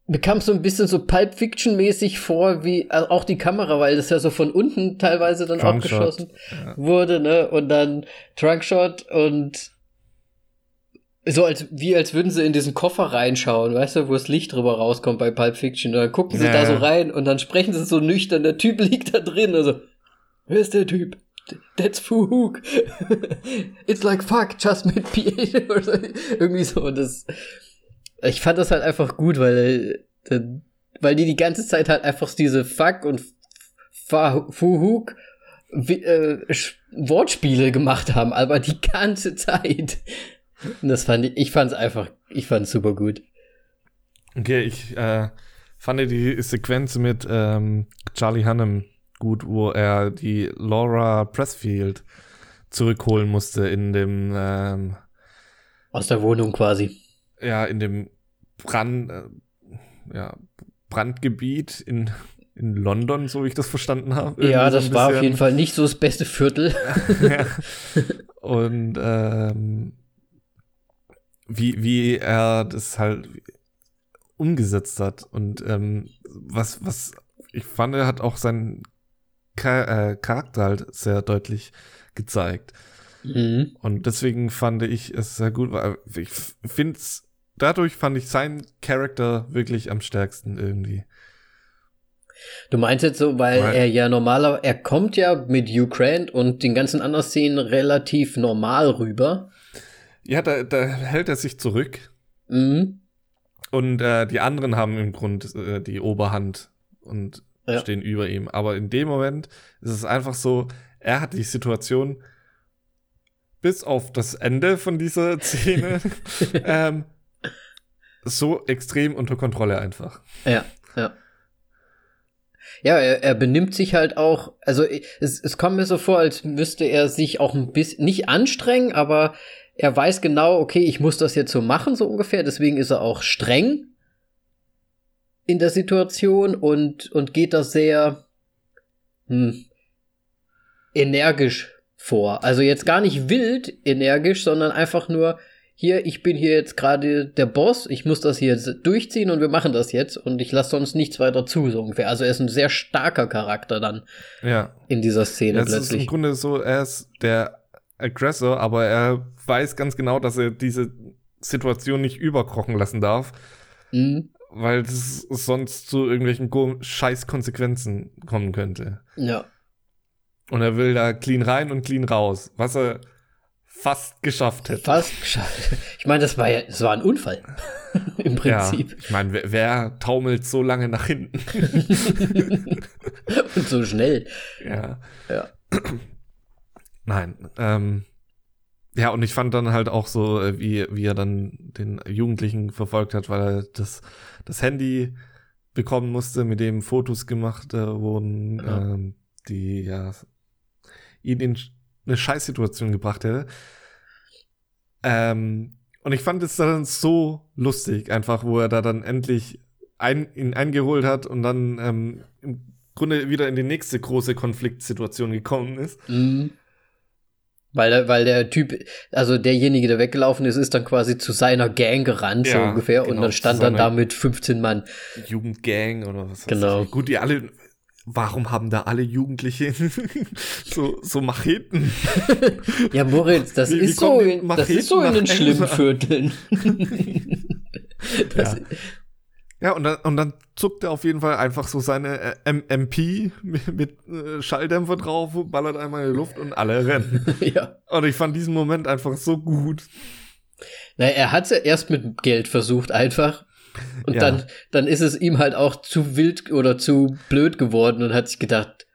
mir kam so ein bisschen so Pulp Fiction mäßig vor, wie also auch die Kamera, weil das ja so von unten teilweise dann Trunkshot, abgeschossen ja. wurde, ne? Und dann Trunkshot und so als wie als würden sie in diesen Koffer reinschauen, weißt du, wo das Licht drüber rauskommt bei Pulp Fiction. Und dann gucken sie Ja, da so rein und dann sprechen sie so nüchtern, der Typ liegt da drin, also wer ist der Typ? That's Fuhuk. It's like fuck, just made PA oder so. irgendwie so. Und das, ich fand das halt einfach gut, weil, weil die die ganze Zeit halt einfach diese Fuck und Fuhuk äh, Wortspiele gemacht haben, aber die ganze Zeit. Das fand ich, ich fand's einfach, ich fand's super gut. Okay, ich äh, fand die Sequenz mit ähm, Charlie Hunnam gut, wo er die Laura Pressfield zurückholen musste in dem ähm, Aus der Wohnung quasi. ja, in dem Brand, äh, ja, Brandgebiet in, in London, so wie ich das verstanden habe. ja, Irgendwie so das war auf jeden Fall nicht so das beste Viertel. ja. Und ähm, wie, wie er das halt umgesetzt hat. Und ähm, was, was ich fand, er hat auch seinen äh, Charakter halt sehr deutlich gezeigt. Mhm. Und deswegen fand ich es sehr gut, weil ich finde es, dadurch fand ich seinen Charakter wirklich am stärksten irgendwie. Du meinst jetzt so, weil, weil er ja normaler, er kommt ja mit Grant und den ganzen anderen Szenen relativ normal rüber. Ja, da, da hält er sich zurück. Mhm. Und äh, die anderen haben im Grund äh, die Oberhand und ja. stehen über ihm. Aber in dem Moment ist es einfach so, er hat die Situation bis auf das Ende von dieser Szene ähm, so extrem unter Kontrolle einfach. Ja, ja. Ja, er, er benimmt sich halt auch, also es, es kommt mir so vor, als müsste er sich auch ein bisschen, nicht anstrengen, aber er weiß genau, okay, ich muss das jetzt so machen, so ungefähr, deswegen ist er auch streng in der Situation und, und geht da sehr hm, energisch vor. Also jetzt gar nicht wild energisch, sondern einfach nur, hier, ich bin hier jetzt gerade der Boss, ich muss das hier durchziehen und wir machen das jetzt und ich lasse sonst nichts weiter zu, so ungefähr. Also er ist ein sehr starker Charakter dann ja. in dieser Szene ja, plötzlich. ist im Grunde so, er ist der Aggressor, aber er weiß ganz genau, dass er diese Situation nicht überkrochen lassen darf. Mhm. Weil es sonst zu irgendwelchen scheiß Konsequenzen kommen könnte. Ja. Und er will da clean rein und clean raus. Was er fast geschafft hätte. Fast geschafft. Ich meine, das war ja, das war ein Unfall. Im Prinzip. Ja, ich meine, wer, wer, taumelt so lange nach hinten? Und so schnell. Ja. Ja. Nein. Ähm, ja, und ich fand dann halt auch so, äh, wie, wie er dann den Jugendlichen verfolgt hat, weil er das, das Handy bekommen musste, mit dem Fotos gemacht äh, wurden, ja. ähm, die ja ihn in eine Scheißsituation gebracht hätte. Ähm, und ich fand es dann so lustig, einfach, wo er da dann endlich ein, ihn eingeholt hat und dann ähm, im Grunde wieder in die nächste große Konfliktsituation gekommen ist. Mhm. Weil, weil der Typ, also derjenige, der weggelaufen ist, ist dann quasi zu seiner Gang gerannt, ja, so ungefähr, genau, und dann stand dann da mit 15 Mann. Jugendgang oder was Genau. Gut, die alle warum haben da alle Jugendliche so, so Macheten? ja, Moritz, das, wie, ist, wie so in, das ist so in den schlimmen Vierteln. ja. Ja, und dann, und dann zuckt er auf jeden Fall einfach so seine äh, MP mit, mit äh, Schalldämpfer drauf, ballert einmal in die Luft und alle rennen. ja. Und ich fand diesen Moment einfach so gut. Naja, er hat es ja erst mit Geld versucht, einfach. Und ja. dann, dann ist es ihm halt auch zu wild oder zu blöd geworden und hat sich gedacht,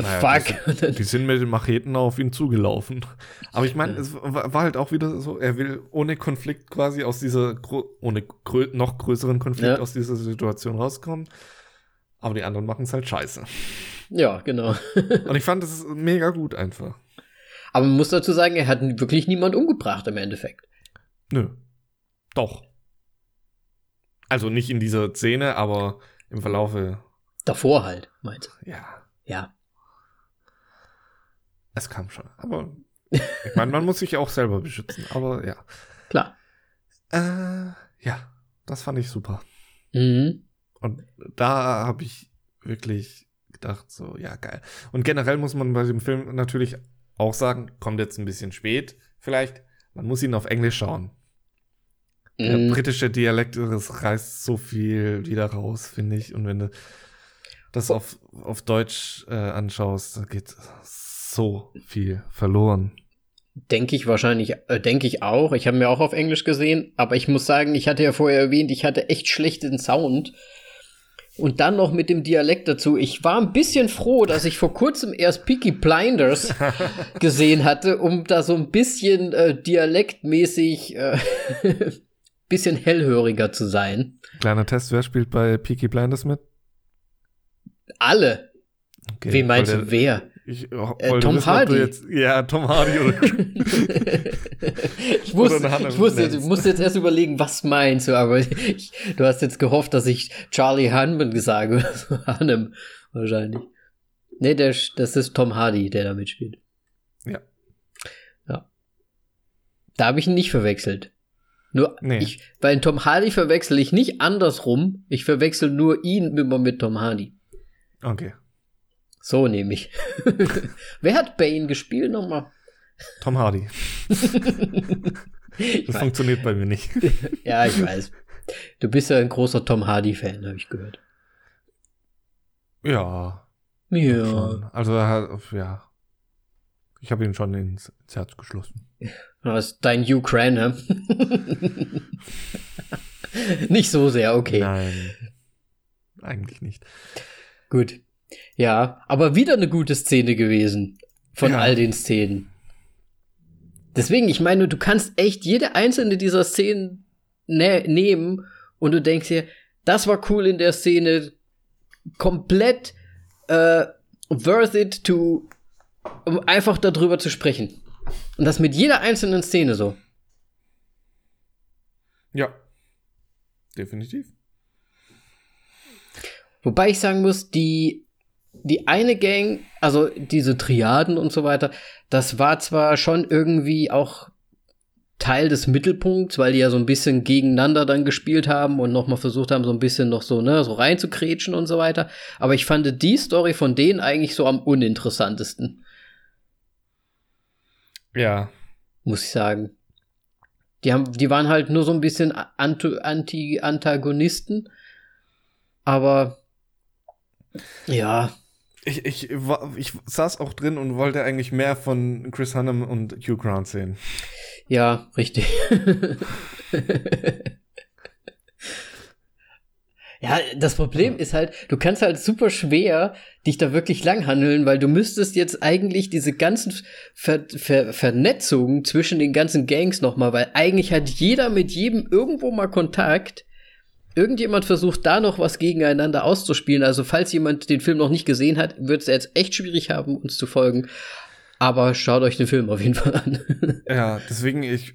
the naja, fuck. Die, die, sind mit den Macheten auf ihn zugelaufen. Aber ich meine, es war, war, halt auch wieder so, er will ohne Konflikt quasi aus dieser, ohne grö noch größeren Konflikt ja. aus dieser Situation rauskommen. Aber die anderen machen es halt scheiße. Ja, genau. und ich fand es mega gut einfach. Aber man muss dazu sagen, er hat wirklich niemand umgebracht im Endeffekt. Nö. Doch. Also nicht in dieser Szene, aber im Verlaufe. Davor halt, meinst du? Ja. Ja. Es kam schon. Aber ich meine, man muss sich auch selber beschützen. Aber ja. Klar. Äh, ja, das fand ich super. Mhm. Und da habe ich wirklich gedacht, so, ja, geil. Und generell muss man bei dem Film natürlich auch sagen, kommt jetzt ein bisschen spät, vielleicht. Man muss ihn auf Englisch schauen. Der mhm. britische Dialekt, das reißt so viel wieder raus, finde ich. Und wenn du das auf, auf Deutsch äh, anschaust, da geht so viel verloren. Denke ich wahrscheinlich, äh, denke ich auch. Ich habe mir auch auf Englisch gesehen, aber ich muss sagen, ich hatte ja vorher erwähnt, ich hatte echt schlechten Sound. Und dann noch mit dem Dialekt dazu. Ich war ein bisschen froh, dass ich vor kurzem erst Peaky Blinders gesehen hatte, um da so ein bisschen äh, dialektmäßig äh, bisschen hellhöriger zu sein. Kleiner Test, wer spielt bei Peaky Blinders mit? Alle. Okay, Wen meinst du, wer? Ich oh, äh, Tom wissen, Hardy. Jetzt, ja, Tom Hardy oder. ich wusste, ich wusste jetzt, musste jetzt erst überlegen, was meinst du, aber ich, du hast jetzt gehofft, dass ich Charlie Hanman sage. Hannem, wahrscheinlich. Nee, der, das ist Tom Hardy, der da mitspielt. Ja. Ja. Da habe ich ihn nicht verwechselt. Nur nee. ich, weil Tom Hardy verwechsel ich nicht andersrum. Ich verwechsel nur ihn immer mit Tom Hardy. Okay. So nehme ich. Wer hat Bane gespielt nochmal? Tom Hardy. das funktioniert bei mir nicht. ja, ich weiß. Du bist ja ein großer Tom Hardy-Fan, habe ich gehört. Ja. Ja. Also, ja. Ich habe ihn schon ins, ins, Herz geschlossen. Das ist dein Hugh Cran, ne? nicht so sehr, okay. Nein. Eigentlich nicht. Gut. Ja, aber wieder eine gute Szene gewesen. Von ja. all den Szenen. Deswegen, ich meine, du kannst echt jede einzelne dieser Szenen ne nehmen und du denkst dir, das war cool in der Szene, komplett äh, worth it to, um einfach darüber zu sprechen. Und das mit jeder einzelnen Szene so. Ja, definitiv. Wobei ich sagen muss, die, die eine Gang, also diese Triaden und so weiter, das war zwar schon irgendwie auch Teil des Mittelpunkts, weil die ja so ein bisschen gegeneinander dann gespielt haben und nochmal versucht haben, so ein bisschen noch so, ne, so reinzukretschen und so weiter. Aber ich fand die Story von denen eigentlich so am uninteressantesten. Ja. Muss ich sagen. Die haben, die waren halt nur so ein bisschen Anti-Antagonisten. Aber ja. Ich, ich, ich saß auch drin und wollte eigentlich mehr von Chris Hunnam und Hugh Grant sehen. Ja, richtig. ja, das Problem ist halt, du kannst halt super schwer dich da wirklich langhandeln, weil du müsstest jetzt eigentlich diese ganzen Ver Ver Vernetzungen zwischen den ganzen Gangs nochmal, weil eigentlich hat jeder mit jedem irgendwo mal Kontakt. Irgendjemand versucht da noch was gegeneinander auszuspielen. Also falls jemand den Film noch nicht gesehen hat, wird es jetzt echt schwierig haben, uns zu folgen. Aber schaut euch den Film auf jeden Fall an. ja, deswegen, ich,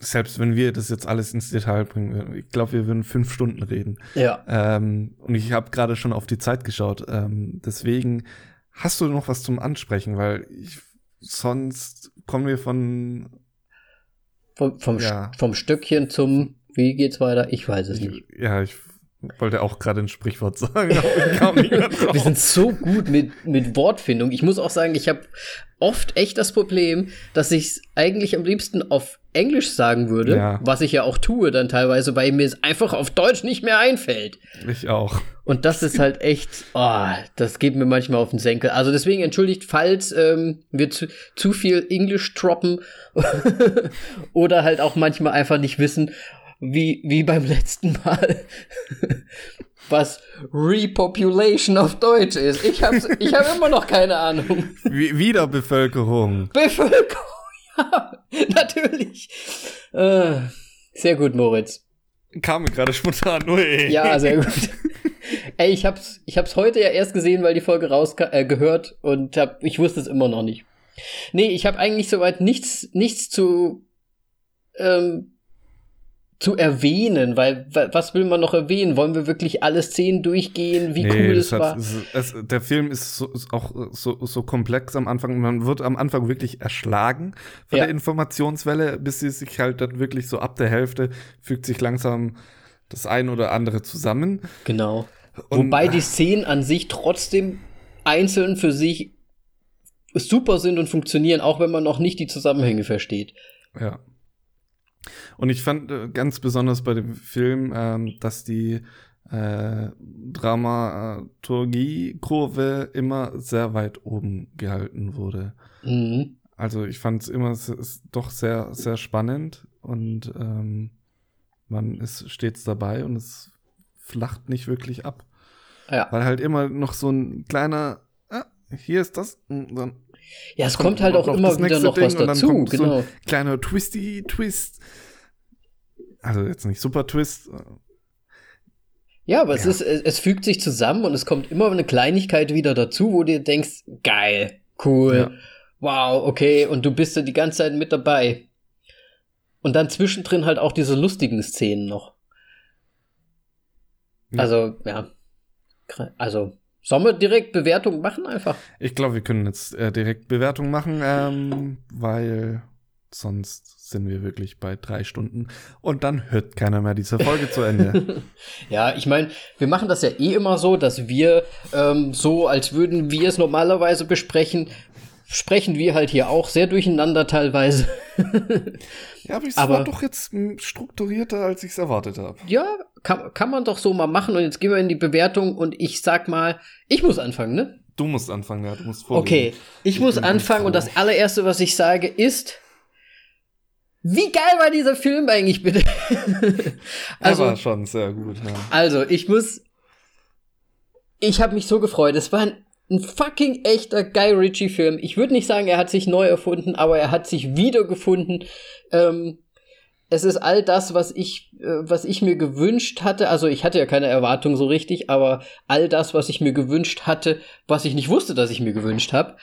selbst wenn wir das jetzt alles ins Detail bringen, ich glaube, wir würden fünf Stunden reden. Ja. Ähm, und ich habe gerade schon auf die Zeit geschaut. Ähm, deswegen hast du noch was zum Ansprechen, weil ich, sonst kommen wir von vom, vom, ja. vom Stöckchen zum wie geht's weiter? Ich weiß es nicht. Ja, ich wollte auch gerade ein Sprichwort sagen. Wir sind so gut mit, mit Wortfindung. Ich muss auch sagen, ich habe oft echt das Problem, dass ich es eigentlich am liebsten auf Englisch sagen würde, ja. was ich ja auch tue dann teilweise, weil mir es einfach auf Deutsch nicht mehr einfällt. Ich auch. Und das ist halt echt, oh, das geht mir manchmal auf den Senkel. Also deswegen entschuldigt, falls ähm, wir zu, zu viel Englisch droppen oder halt auch manchmal einfach nicht wissen, wie, wie beim letzten Mal, was Repopulation auf Deutsch ist. Ich habe ich hab immer noch keine Ahnung. Wie, Wiederbevölkerung. Bevölkerung, ja, natürlich. Äh, sehr gut, Moritz. Kam mir gerade spontan, nur ey. Ja, sehr gut. Ey, ich hab's, ich hab's heute ja erst gesehen, weil die Folge raus äh, gehört und hab, ich wusste es immer noch nicht. Nee, ich habe eigentlich soweit nichts, nichts zu ähm, zu erwähnen, weil was will man noch erwähnen? Wollen wir wirklich alle Szenen durchgehen, wie nee, cool es war? Es, es, der Film ist, so, ist auch so, so, komplex am Anfang. Man wird am Anfang wirklich erschlagen von ja. der Informationswelle, bis sie sich halt dann wirklich so ab der Hälfte fügt sich langsam das ein oder andere zusammen. Genau. Und, Wobei die Szenen an sich trotzdem einzeln für sich super sind und funktionieren, auch wenn man noch nicht die Zusammenhänge versteht. Ja. Und ich fand äh, ganz besonders bei dem Film, ähm, dass die äh, Dramaturgie-Kurve immer sehr weit oben gehalten wurde. Mhm. Also ich fand es immer doch sehr, sehr spannend und ähm, man ist stets dabei und es flacht nicht wirklich ab. Ja. Weil halt immer noch so ein kleiner, ah, hier ist das, dann ja, es kommt, kommt halt auch immer wieder noch Ding was dazu, genau. So kleiner Twisty-Twist. Also jetzt nicht super Twist. Ja, aber ja. es ist, es fügt sich zusammen und es kommt immer eine Kleinigkeit wieder dazu, wo du denkst, geil, cool, ja. wow, okay, und du bist ja die ganze Zeit mit dabei. Und dann zwischendrin halt auch diese lustigen Szenen noch. Ja. Also, ja. Also, sollen wir direkt Bewertung machen einfach? Ich glaube, wir können jetzt äh, direkt Bewertung machen, ähm, weil sonst sind wir wirklich bei drei Stunden und dann hört keiner mehr diese Folge zu Ende. ja, ich meine, wir machen das ja eh immer so, dass wir ähm, so, als würden wir es normalerweise besprechen, sprechen wir halt hier auch sehr durcheinander teilweise. ja, aber es aber, war doch jetzt strukturierter, als ich es erwartet habe. Ja, kann, kann man doch so mal machen. Und jetzt gehen wir in die Bewertung und ich sag mal, ich muss anfangen, ne? Du musst anfangen, ja, du musst vorlesen. Okay, ich, ich muss anfangen und das allererste, was ich sage, ist, wie geil war dieser Film eigentlich bitte? also, war schon sehr gut. Ja. Also, ich muss, ich habe mich so gefreut. Es war ein ein fucking echter Guy Ritchie-Film. Ich würde nicht sagen, er hat sich neu erfunden, aber er hat sich wiedergefunden. Ähm, es ist all das, was ich, äh, was ich mir gewünscht hatte. Also ich hatte ja keine Erwartung so richtig, aber all das, was ich mir gewünscht hatte, was ich nicht wusste, dass ich mir gewünscht habe.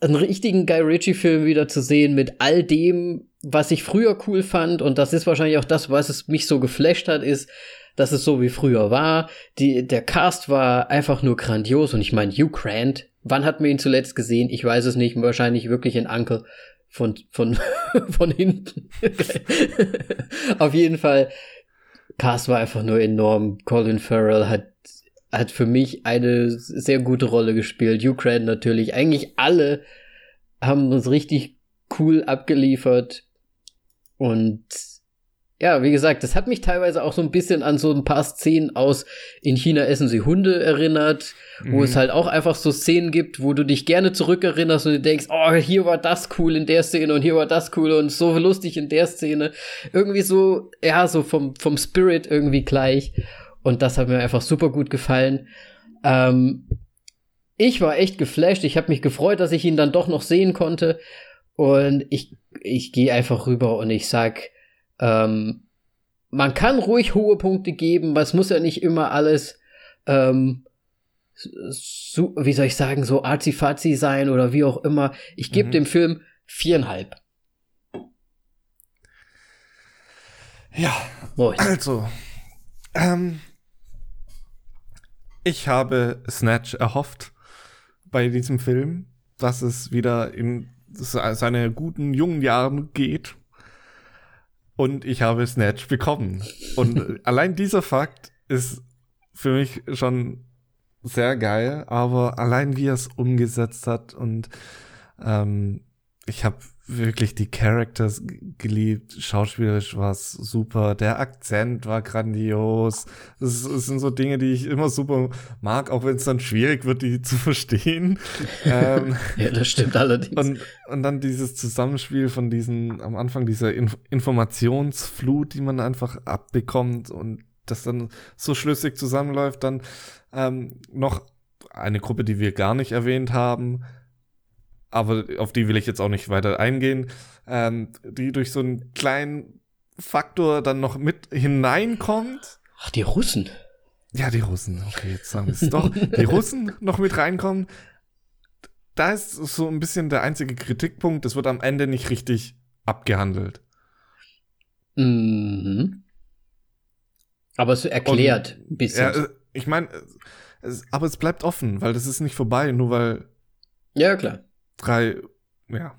Einen richtigen Guy Ritchie-Film wieder zu sehen mit all dem, was ich früher cool fand. Und das ist wahrscheinlich auch das, was es mich so geflasht hat, ist, dass es so wie früher war. Die, der Cast war einfach nur grandios und ich meine, Hugh Grant, wann hat man ihn zuletzt gesehen? Ich weiß es nicht, wahrscheinlich wirklich in Uncle von, von, von hinten. Auf jeden Fall, Cast war einfach nur enorm. Colin Farrell hat, hat für mich eine sehr gute Rolle gespielt. Grant natürlich. Eigentlich alle haben uns richtig cool abgeliefert. Und ja, wie gesagt, das hat mich teilweise auch so ein bisschen an so ein paar Szenen aus In China essen sie Hunde erinnert, mhm. wo es mhm. halt auch einfach so Szenen gibt, wo du dich gerne zurückerinnerst und du denkst, oh, hier war das cool in der Szene und hier war das cool und so lustig in der Szene. Irgendwie so, ja, so vom, vom Spirit irgendwie gleich. Und das hat mir einfach super gut gefallen. Ähm, ich war echt geflasht. Ich habe mich gefreut, dass ich ihn dann doch noch sehen konnte. Und ich, ich gehe einfach rüber und ich sag, ähm, man kann ruhig hohe Punkte geben, weil es muss ja nicht immer alles, ähm, so, wie soll ich sagen, so arzi-fazi sein oder wie auch immer. Ich gebe mhm. dem Film viereinhalb. Ja, Moin. also, ähm, ich habe Snatch erhofft bei diesem Film, dass es wieder in seine guten jungen Jahren geht und ich habe Snatch bekommen. Und allein dieser Fakt ist für mich schon sehr geil, aber allein wie er es umgesetzt hat und ähm, ich habe wirklich die Characters geliebt. Schauspielerisch war es super. Der Akzent war grandios. Das, das, sind so Dinge, die ich immer super mag, auch wenn es dann schwierig wird, die zu verstehen. ähm, ja, das stimmt allerdings. Und, und dann dieses Zusammenspiel von diesen, am Anfang dieser Inf Informationsflut, die man einfach abbekommt und das dann so schlüssig zusammenläuft, dann ähm, noch eine Gruppe, die wir gar nicht erwähnt haben, aber auf die will ich jetzt auch nicht weiter eingehen, ähm, die durch so einen kleinen Faktor dann noch mit hineinkommt. Ach, die Russen. Ja, die Russen. Okay, jetzt sagen wir es doch. Die Russen noch mit reinkommen. Da ist so ein bisschen der einzige Kritikpunkt. Das wird am Ende nicht richtig abgehandelt. Mhm. Aber es erklärt Und, ein bisschen. Ja, äh, ich meine, aber es bleibt offen, weil das ist nicht vorbei, nur weil. Ja, klar drei, ja.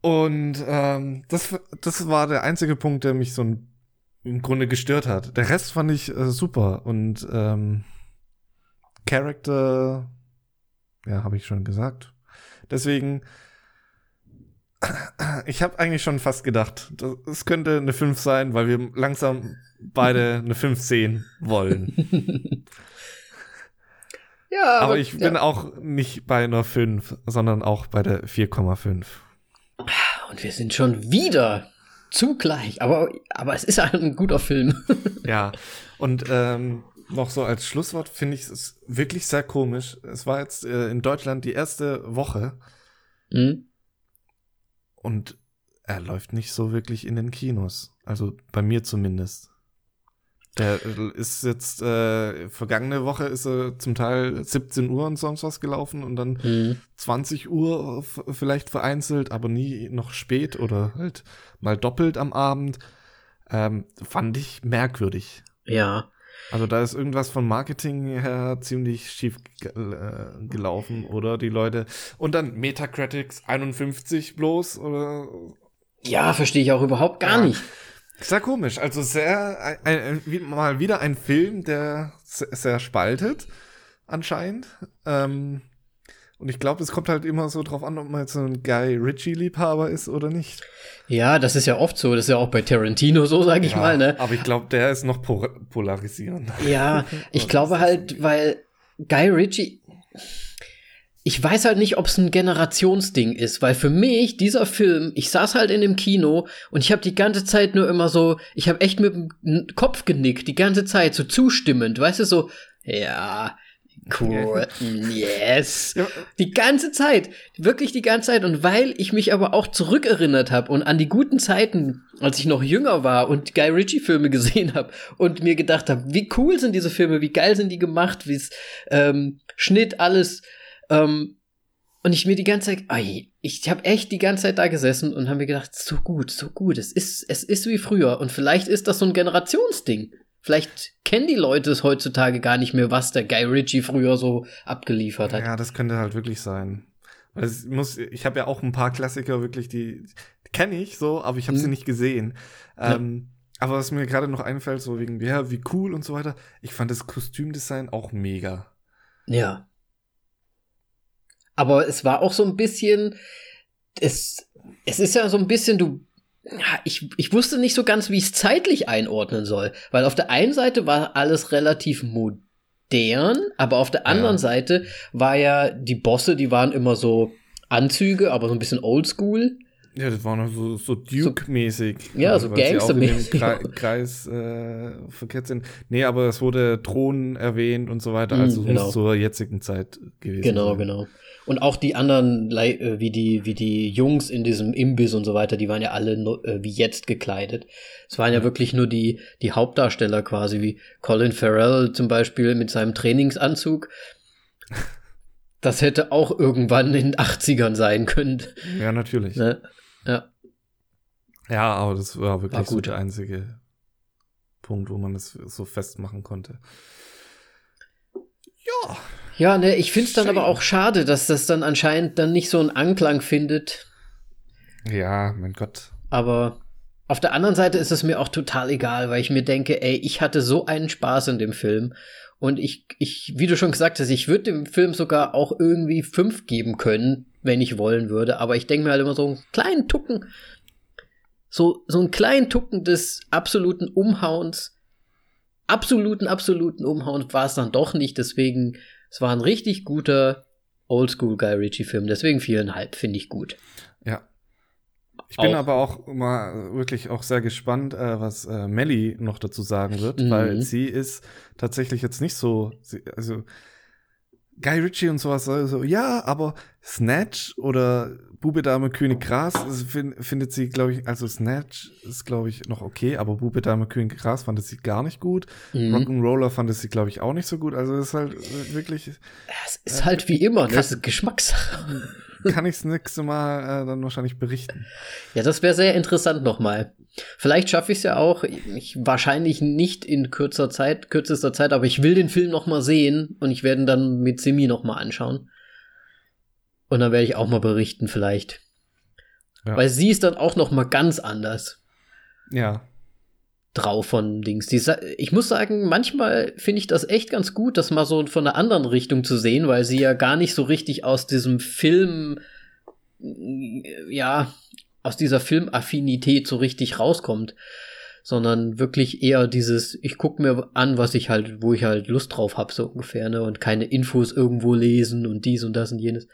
Und ähm, das, das war der einzige Punkt, der mich so ein, im Grunde gestört hat. Der Rest fand ich äh, super und ähm, Character, ja, habe ich schon gesagt. Deswegen, ich habe eigentlich schon fast gedacht, es könnte eine 5 sein, weil wir langsam beide eine 5 sehen wollen. Ja, aber, aber ich bin auch nicht bei einer 5, sondern auch bei der 4,5. Und wir sind schon wieder zugleich, aber, aber es ist ein guter Film. ja, und ähm, noch so als Schlusswort finde ich es wirklich sehr komisch. Es war jetzt äh, in Deutschland die erste Woche. Mhm. Und er läuft nicht so wirklich in den Kinos. Also bei mir zumindest. Der ist jetzt, äh, vergangene Woche ist er zum Teil 17 Uhr und sonst was gelaufen und dann mhm. 20 Uhr vielleicht vereinzelt, aber nie noch spät oder halt mal doppelt am Abend. Ähm, fand ich merkwürdig. Ja. Also da ist irgendwas von Marketing her ziemlich schief äh, gelaufen, oder die Leute. Und dann Metacritics 51 bloß, oder? Ja, verstehe ich auch überhaupt gar ja. nicht. Sehr komisch. Also sehr, ein, ein, mal wieder ein Film, der sehr, spaltet, anscheinend. Ähm, Und ich glaube, es kommt halt immer so drauf an, ob man jetzt so ein Guy Ritchie-Liebhaber ist oder nicht. Ja, das ist ja oft so. Das ist ja auch bei Tarantino so, sag ich ja, mal, ne? Aber ich glaube, der ist noch po polarisierend. Ja, ich glaube halt, weil Guy Ritchie. Ich weiß halt nicht, ob es ein Generationsding ist, weil für mich dieser Film, ich saß halt in dem Kino und ich habe die ganze Zeit nur immer so, ich habe echt mit dem Kopf genickt, die ganze Zeit so zustimmend, weißt du so, ja, Cool. Yes. Die ganze Zeit. Wirklich die ganze Zeit. Und weil ich mich aber auch zurückerinnert habe und an die guten Zeiten, als ich noch jünger war und Guy Ritchie-Filme gesehen habe und mir gedacht habe, wie cool sind diese Filme, wie geil sind die gemacht, wie es ähm, Schnitt, alles. Ähm, und ich mir die ganze Zeit, ai, ich habe echt die ganze Zeit da gesessen und habe mir gedacht, so gut, so gut, es ist, es ist wie früher. Und vielleicht ist das so ein Generationsding. Vielleicht kennen die Leute es heutzutage gar nicht mehr, was der Guy Ritchie früher so abgeliefert hat. Ja, das könnte halt wirklich sein. Es muss, ich habe ja auch ein paar Klassiker wirklich, die, kenne ich so, aber ich habe sie nicht gesehen. Ja. Ähm, aber was mir gerade noch einfällt, so wegen, ja, wie cool und so weiter, ich fand das Kostümdesign auch mega. Ja. Aber es war auch so ein bisschen, es, es ist ja so ein bisschen, du ich, ich wusste nicht so ganz, wie ich es zeitlich einordnen soll. Weil auf der einen Seite war alles relativ modern, aber auf der anderen ja. Seite war ja die Bosse, die waren immer so Anzüge, aber so ein bisschen oldschool. Ja, das war noch so, so Duke-mäßig. Ja, also, so Gangster-mäßig. Kreis äh, verkehrt sind. Nee, aber es wurde Thron erwähnt und so weiter, also mm, genau. zur jetzigen Zeit gewesen. Genau, sein. genau. Und auch die anderen, äh, wie die, wie die Jungs in diesem Imbiss und so weiter, die waren ja alle äh, wie jetzt gekleidet. Es waren ja wirklich nur die, die Hauptdarsteller quasi, wie Colin Farrell zum Beispiel mit seinem Trainingsanzug. Das hätte auch irgendwann in den 80ern sein können. Ja, natürlich. Ne? Ja. Ja, aber das war wirklich war so der einzige Punkt, wo man das so festmachen konnte. Ja. Ja, ne, ich find's dann aber auch schade, dass das dann anscheinend dann nicht so einen Anklang findet. Ja, mein Gott. Aber auf der anderen Seite ist es mir auch total egal, weil ich mir denke, ey, ich hatte so einen Spaß in dem Film. Und ich, ich, wie du schon gesagt hast, ich würde dem Film sogar auch irgendwie fünf geben können, wenn ich wollen würde. Aber ich denke mir halt immer so einen kleinen Tucken, so, so einen kleinen Tucken des absoluten Umhauens, absoluten, absoluten Umhauens war es dann doch nicht. Deswegen es war ein richtig guter Oldschool Guy Ritchie-Film, deswegen viereinhalb finde ich gut. Ja. Ich bin auch. aber auch mal wirklich auch sehr gespannt, äh, was äh, Melly noch dazu sagen wird, mhm. weil sie ist tatsächlich jetzt nicht so, sie, also Guy Ritchie und sowas, so, ja, aber Snatch oder Bube, Dame, König, Gras find, findet sie, glaube ich, also Snatch ist, glaube ich, noch okay, aber Bube, Dame, König, Gras fand sie gar nicht gut. Mhm. Rock'n'Roller fand sie, glaube ich, auch nicht so gut. Also es ist halt wirklich. Es ist äh, halt wie immer, das ist Geschmackssache. Kann ich das nächste Mal äh, dann wahrscheinlich berichten. Ja, das wäre sehr interessant nochmal. Vielleicht schaffe ich es ja auch, ich, wahrscheinlich nicht in kürzer Zeit, kürzester Zeit, aber ich will den Film noch mal sehen und ich werde ihn dann mit Simi noch mal anschauen. Und dann werde ich auch mal berichten vielleicht. Ja. Weil sie ist dann auch noch mal ganz anders. Ja. Drauf von Dings. Die, ich muss sagen, manchmal finde ich das echt ganz gut, das mal so von einer anderen Richtung zu sehen, weil sie ja gar nicht so richtig aus diesem Film, ja, aus dieser Filmaffinität so richtig rauskommt, sondern wirklich eher dieses, ich guck mir an, was ich halt, wo ich halt Lust drauf hab, so ungefähr, ne, und keine Infos irgendwo lesen und dies und das und jenes.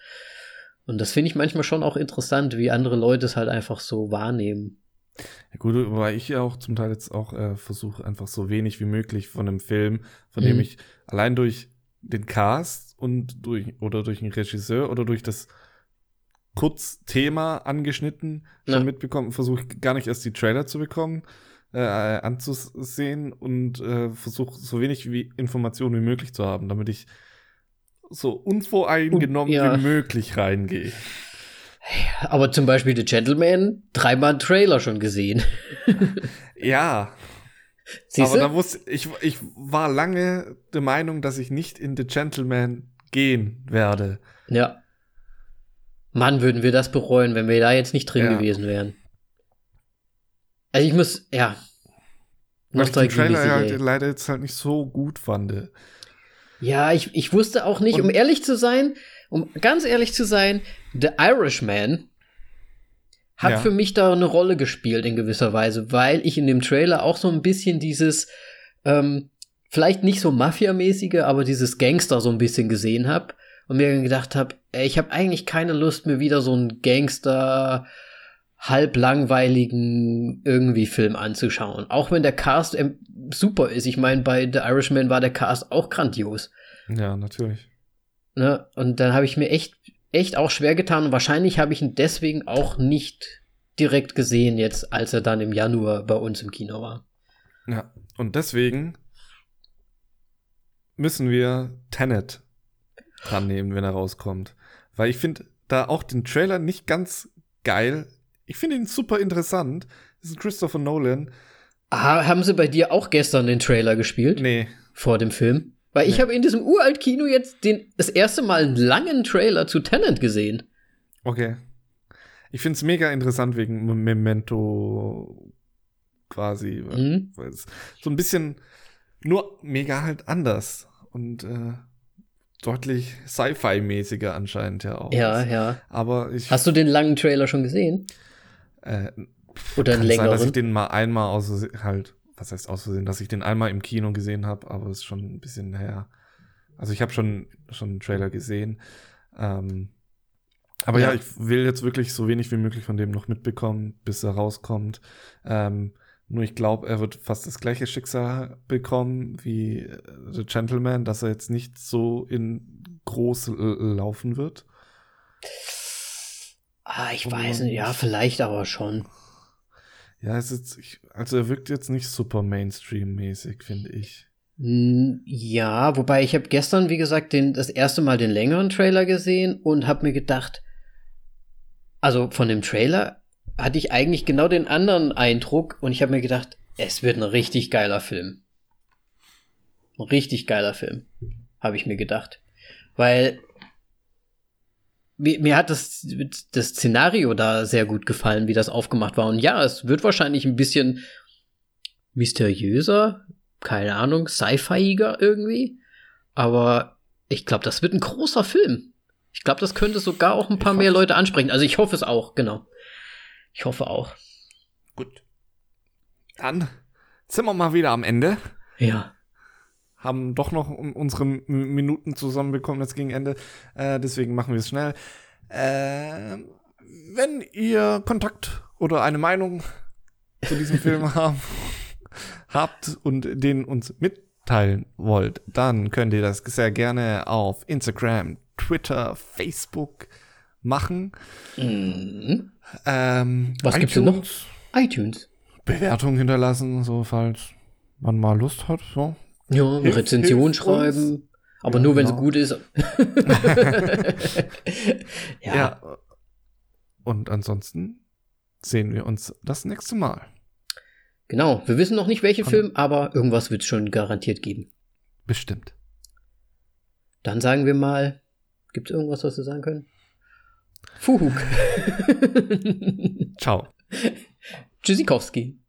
Und das finde ich manchmal schon auch interessant, wie andere Leute es halt einfach so wahrnehmen. Ja gut, weil ich ja auch zum Teil jetzt auch äh, versuche, einfach so wenig wie möglich von einem Film, von mhm. dem ich allein durch den Cast und durch oder durch einen Regisseur oder durch das Kurzthema angeschnitten schon ja. mitbekommen. Versuche gar nicht erst die Trailer zu bekommen, äh, anzusehen und äh, versuche so wenig wie Informationen wie möglich zu haben, damit ich so unvoreingenommen ja. wie möglich reingehe. Aber zum Beispiel The Gentleman, dreimal Trailer schon gesehen. ja. Siehste? Aber da wusste ich, ich war lange der Meinung, dass ich nicht in The Gentleman gehen werde. Ja. Mann, würden wir das bereuen, wenn wir da jetzt nicht drin ja. gewesen wären. Also ich muss, ja. Weil ich den Trailer halt leider jetzt halt nicht so gut fand. Ja, ich, ich wusste auch nicht, Und- um ehrlich zu sein, um ganz ehrlich zu sein, The Irishman hat Ja. für mich da eine Rolle gespielt in gewisser Weise, weil ich in dem Trailer auch so ein bisschen dieses, ähm, vielleicht nicht so Mafia-mäßige, aber dieses Gangster so ein bisschen gesehen habe und mir gedacht habe, ich habe eigentlich keine Lust, mir wieder so einen Gangster halb langweiligen irgendwie Film anzuschauen. Auch wenn der Cast ähm, super ist. Ich meine, bei The Irishman war der Cast auch grandios. Ja, natürlich. Ne? Und dann habe ich mir echt, echt auch schwer getan und wahrscheinlich habe ich ihn deswegen auch nicht direkt gesehen jetzt, als er dann im Januar bei uns im Kino war. Ja. Und deswegen müssen wir Tenet dran nehmen, wenn er rauskommt. Weil ich finde da auch den Trailer nicht ganz geil. Ich finde ihn super interessant. Das ist Christopher Nolan. Ah, haben sie bei dir auch gestern den Trailer gespielt? Nee, Vor dem Film? Weil ich Nee. habe in diesem Uralt-Kino jetzt den, das erste Mal einen langen Trailer zu Tenant gesehen. okay. Ich finde es mega interessant wegen Memento quasi. Mhm. So ein bisschen nur mega halt anders und äh, deutlich Sci-Fi-mäßiger anscheinend ja auch. Ja, ja. Aber ich Hast du den langen Trailer schon gesehen? äh, Oder einen kann sein, dass ich längeren? den mal einmal aus halt, was heißt aus Versehen, dass ich den einmal im Kino gesehen habe, aber es ist schon ein bisschen her. Also ich habe schon schon einen Trailer gesehen. Ähm, aber ja. Ja. ich will jetzt wirklich so wenig wie möglich von dem noch mitbekommen, bis er rauskommt. Ähm, nur ich glaube, er wird fast das gleiche Schicksal bekommen wie äh, The Gentleman, dass er jetzt nicht so in groß laufen wird. Ah, ich Und- weiß nicht. Ja, vielleicht aber schon. Ja, es ist, ich, also er wirkt jetzt nicht super Mainstream-mäßig, finde ich. Hm, Ja, wobei ich habe gestern, wie gesagt, den, das erste Mal den längeren Trailer gesehen und habe mir gedacht, also von dem Trailer hatte ich eigentlich genau den anderen Eindruck und ich habe mir gedacht, es wird ein richtig geiler Film. Ein richtig geiler Film, habe ich mir gedacht. Weil mir, mir hat das, das Szenario da sehr gut gefallen, wie das aufgemacht war. Und ja, es wird wahrscheinlich ein bisschen mysteriöser, keine Ahnung, sci-fiiger irgendwie. Aber ich glaube, das wird ein großer Film. Ich glaube, das könnte sogar auch ein paar mehr. Leute ansprechen. Also ich hoffe es auch, genau. Ich hoffe auch. Gut. Dann sind wir mal wieder am Ende. Ja. Haben doch noch unsere Minuten zusammenbekommen jetzt gegen Ende. Äh, deswegen machen wir es schnell. Äh, wenn ihr Kontakt oder eine Meinung zu diesem Film haben, habt und den uns mitteilen wollt, dann könnt ihr das sehr gerne auf Instagram, Twitter, Facebook machen. Mhm. Ähm, Was gibt's denn noch? iTunes, iTunes. Bewertung hinterlassen, so falls man mal Lust hat. So. Ja, eine Hilf- Rezension hilft schreiben. Aber Ja, nur, wenn sie genau. gut ist. ja. Ja. Und ansonsten sehen wir uns das nächste Mal. genau. Wir wissen noch nicht, welche Aber- Film, aber irgendwas wird es schon garantiert geben. Bestimmt. Dann sagen wir mal, gibt es irgendwas, was wir sagen können? Fuhuk. Ciao. Tschüssikowski.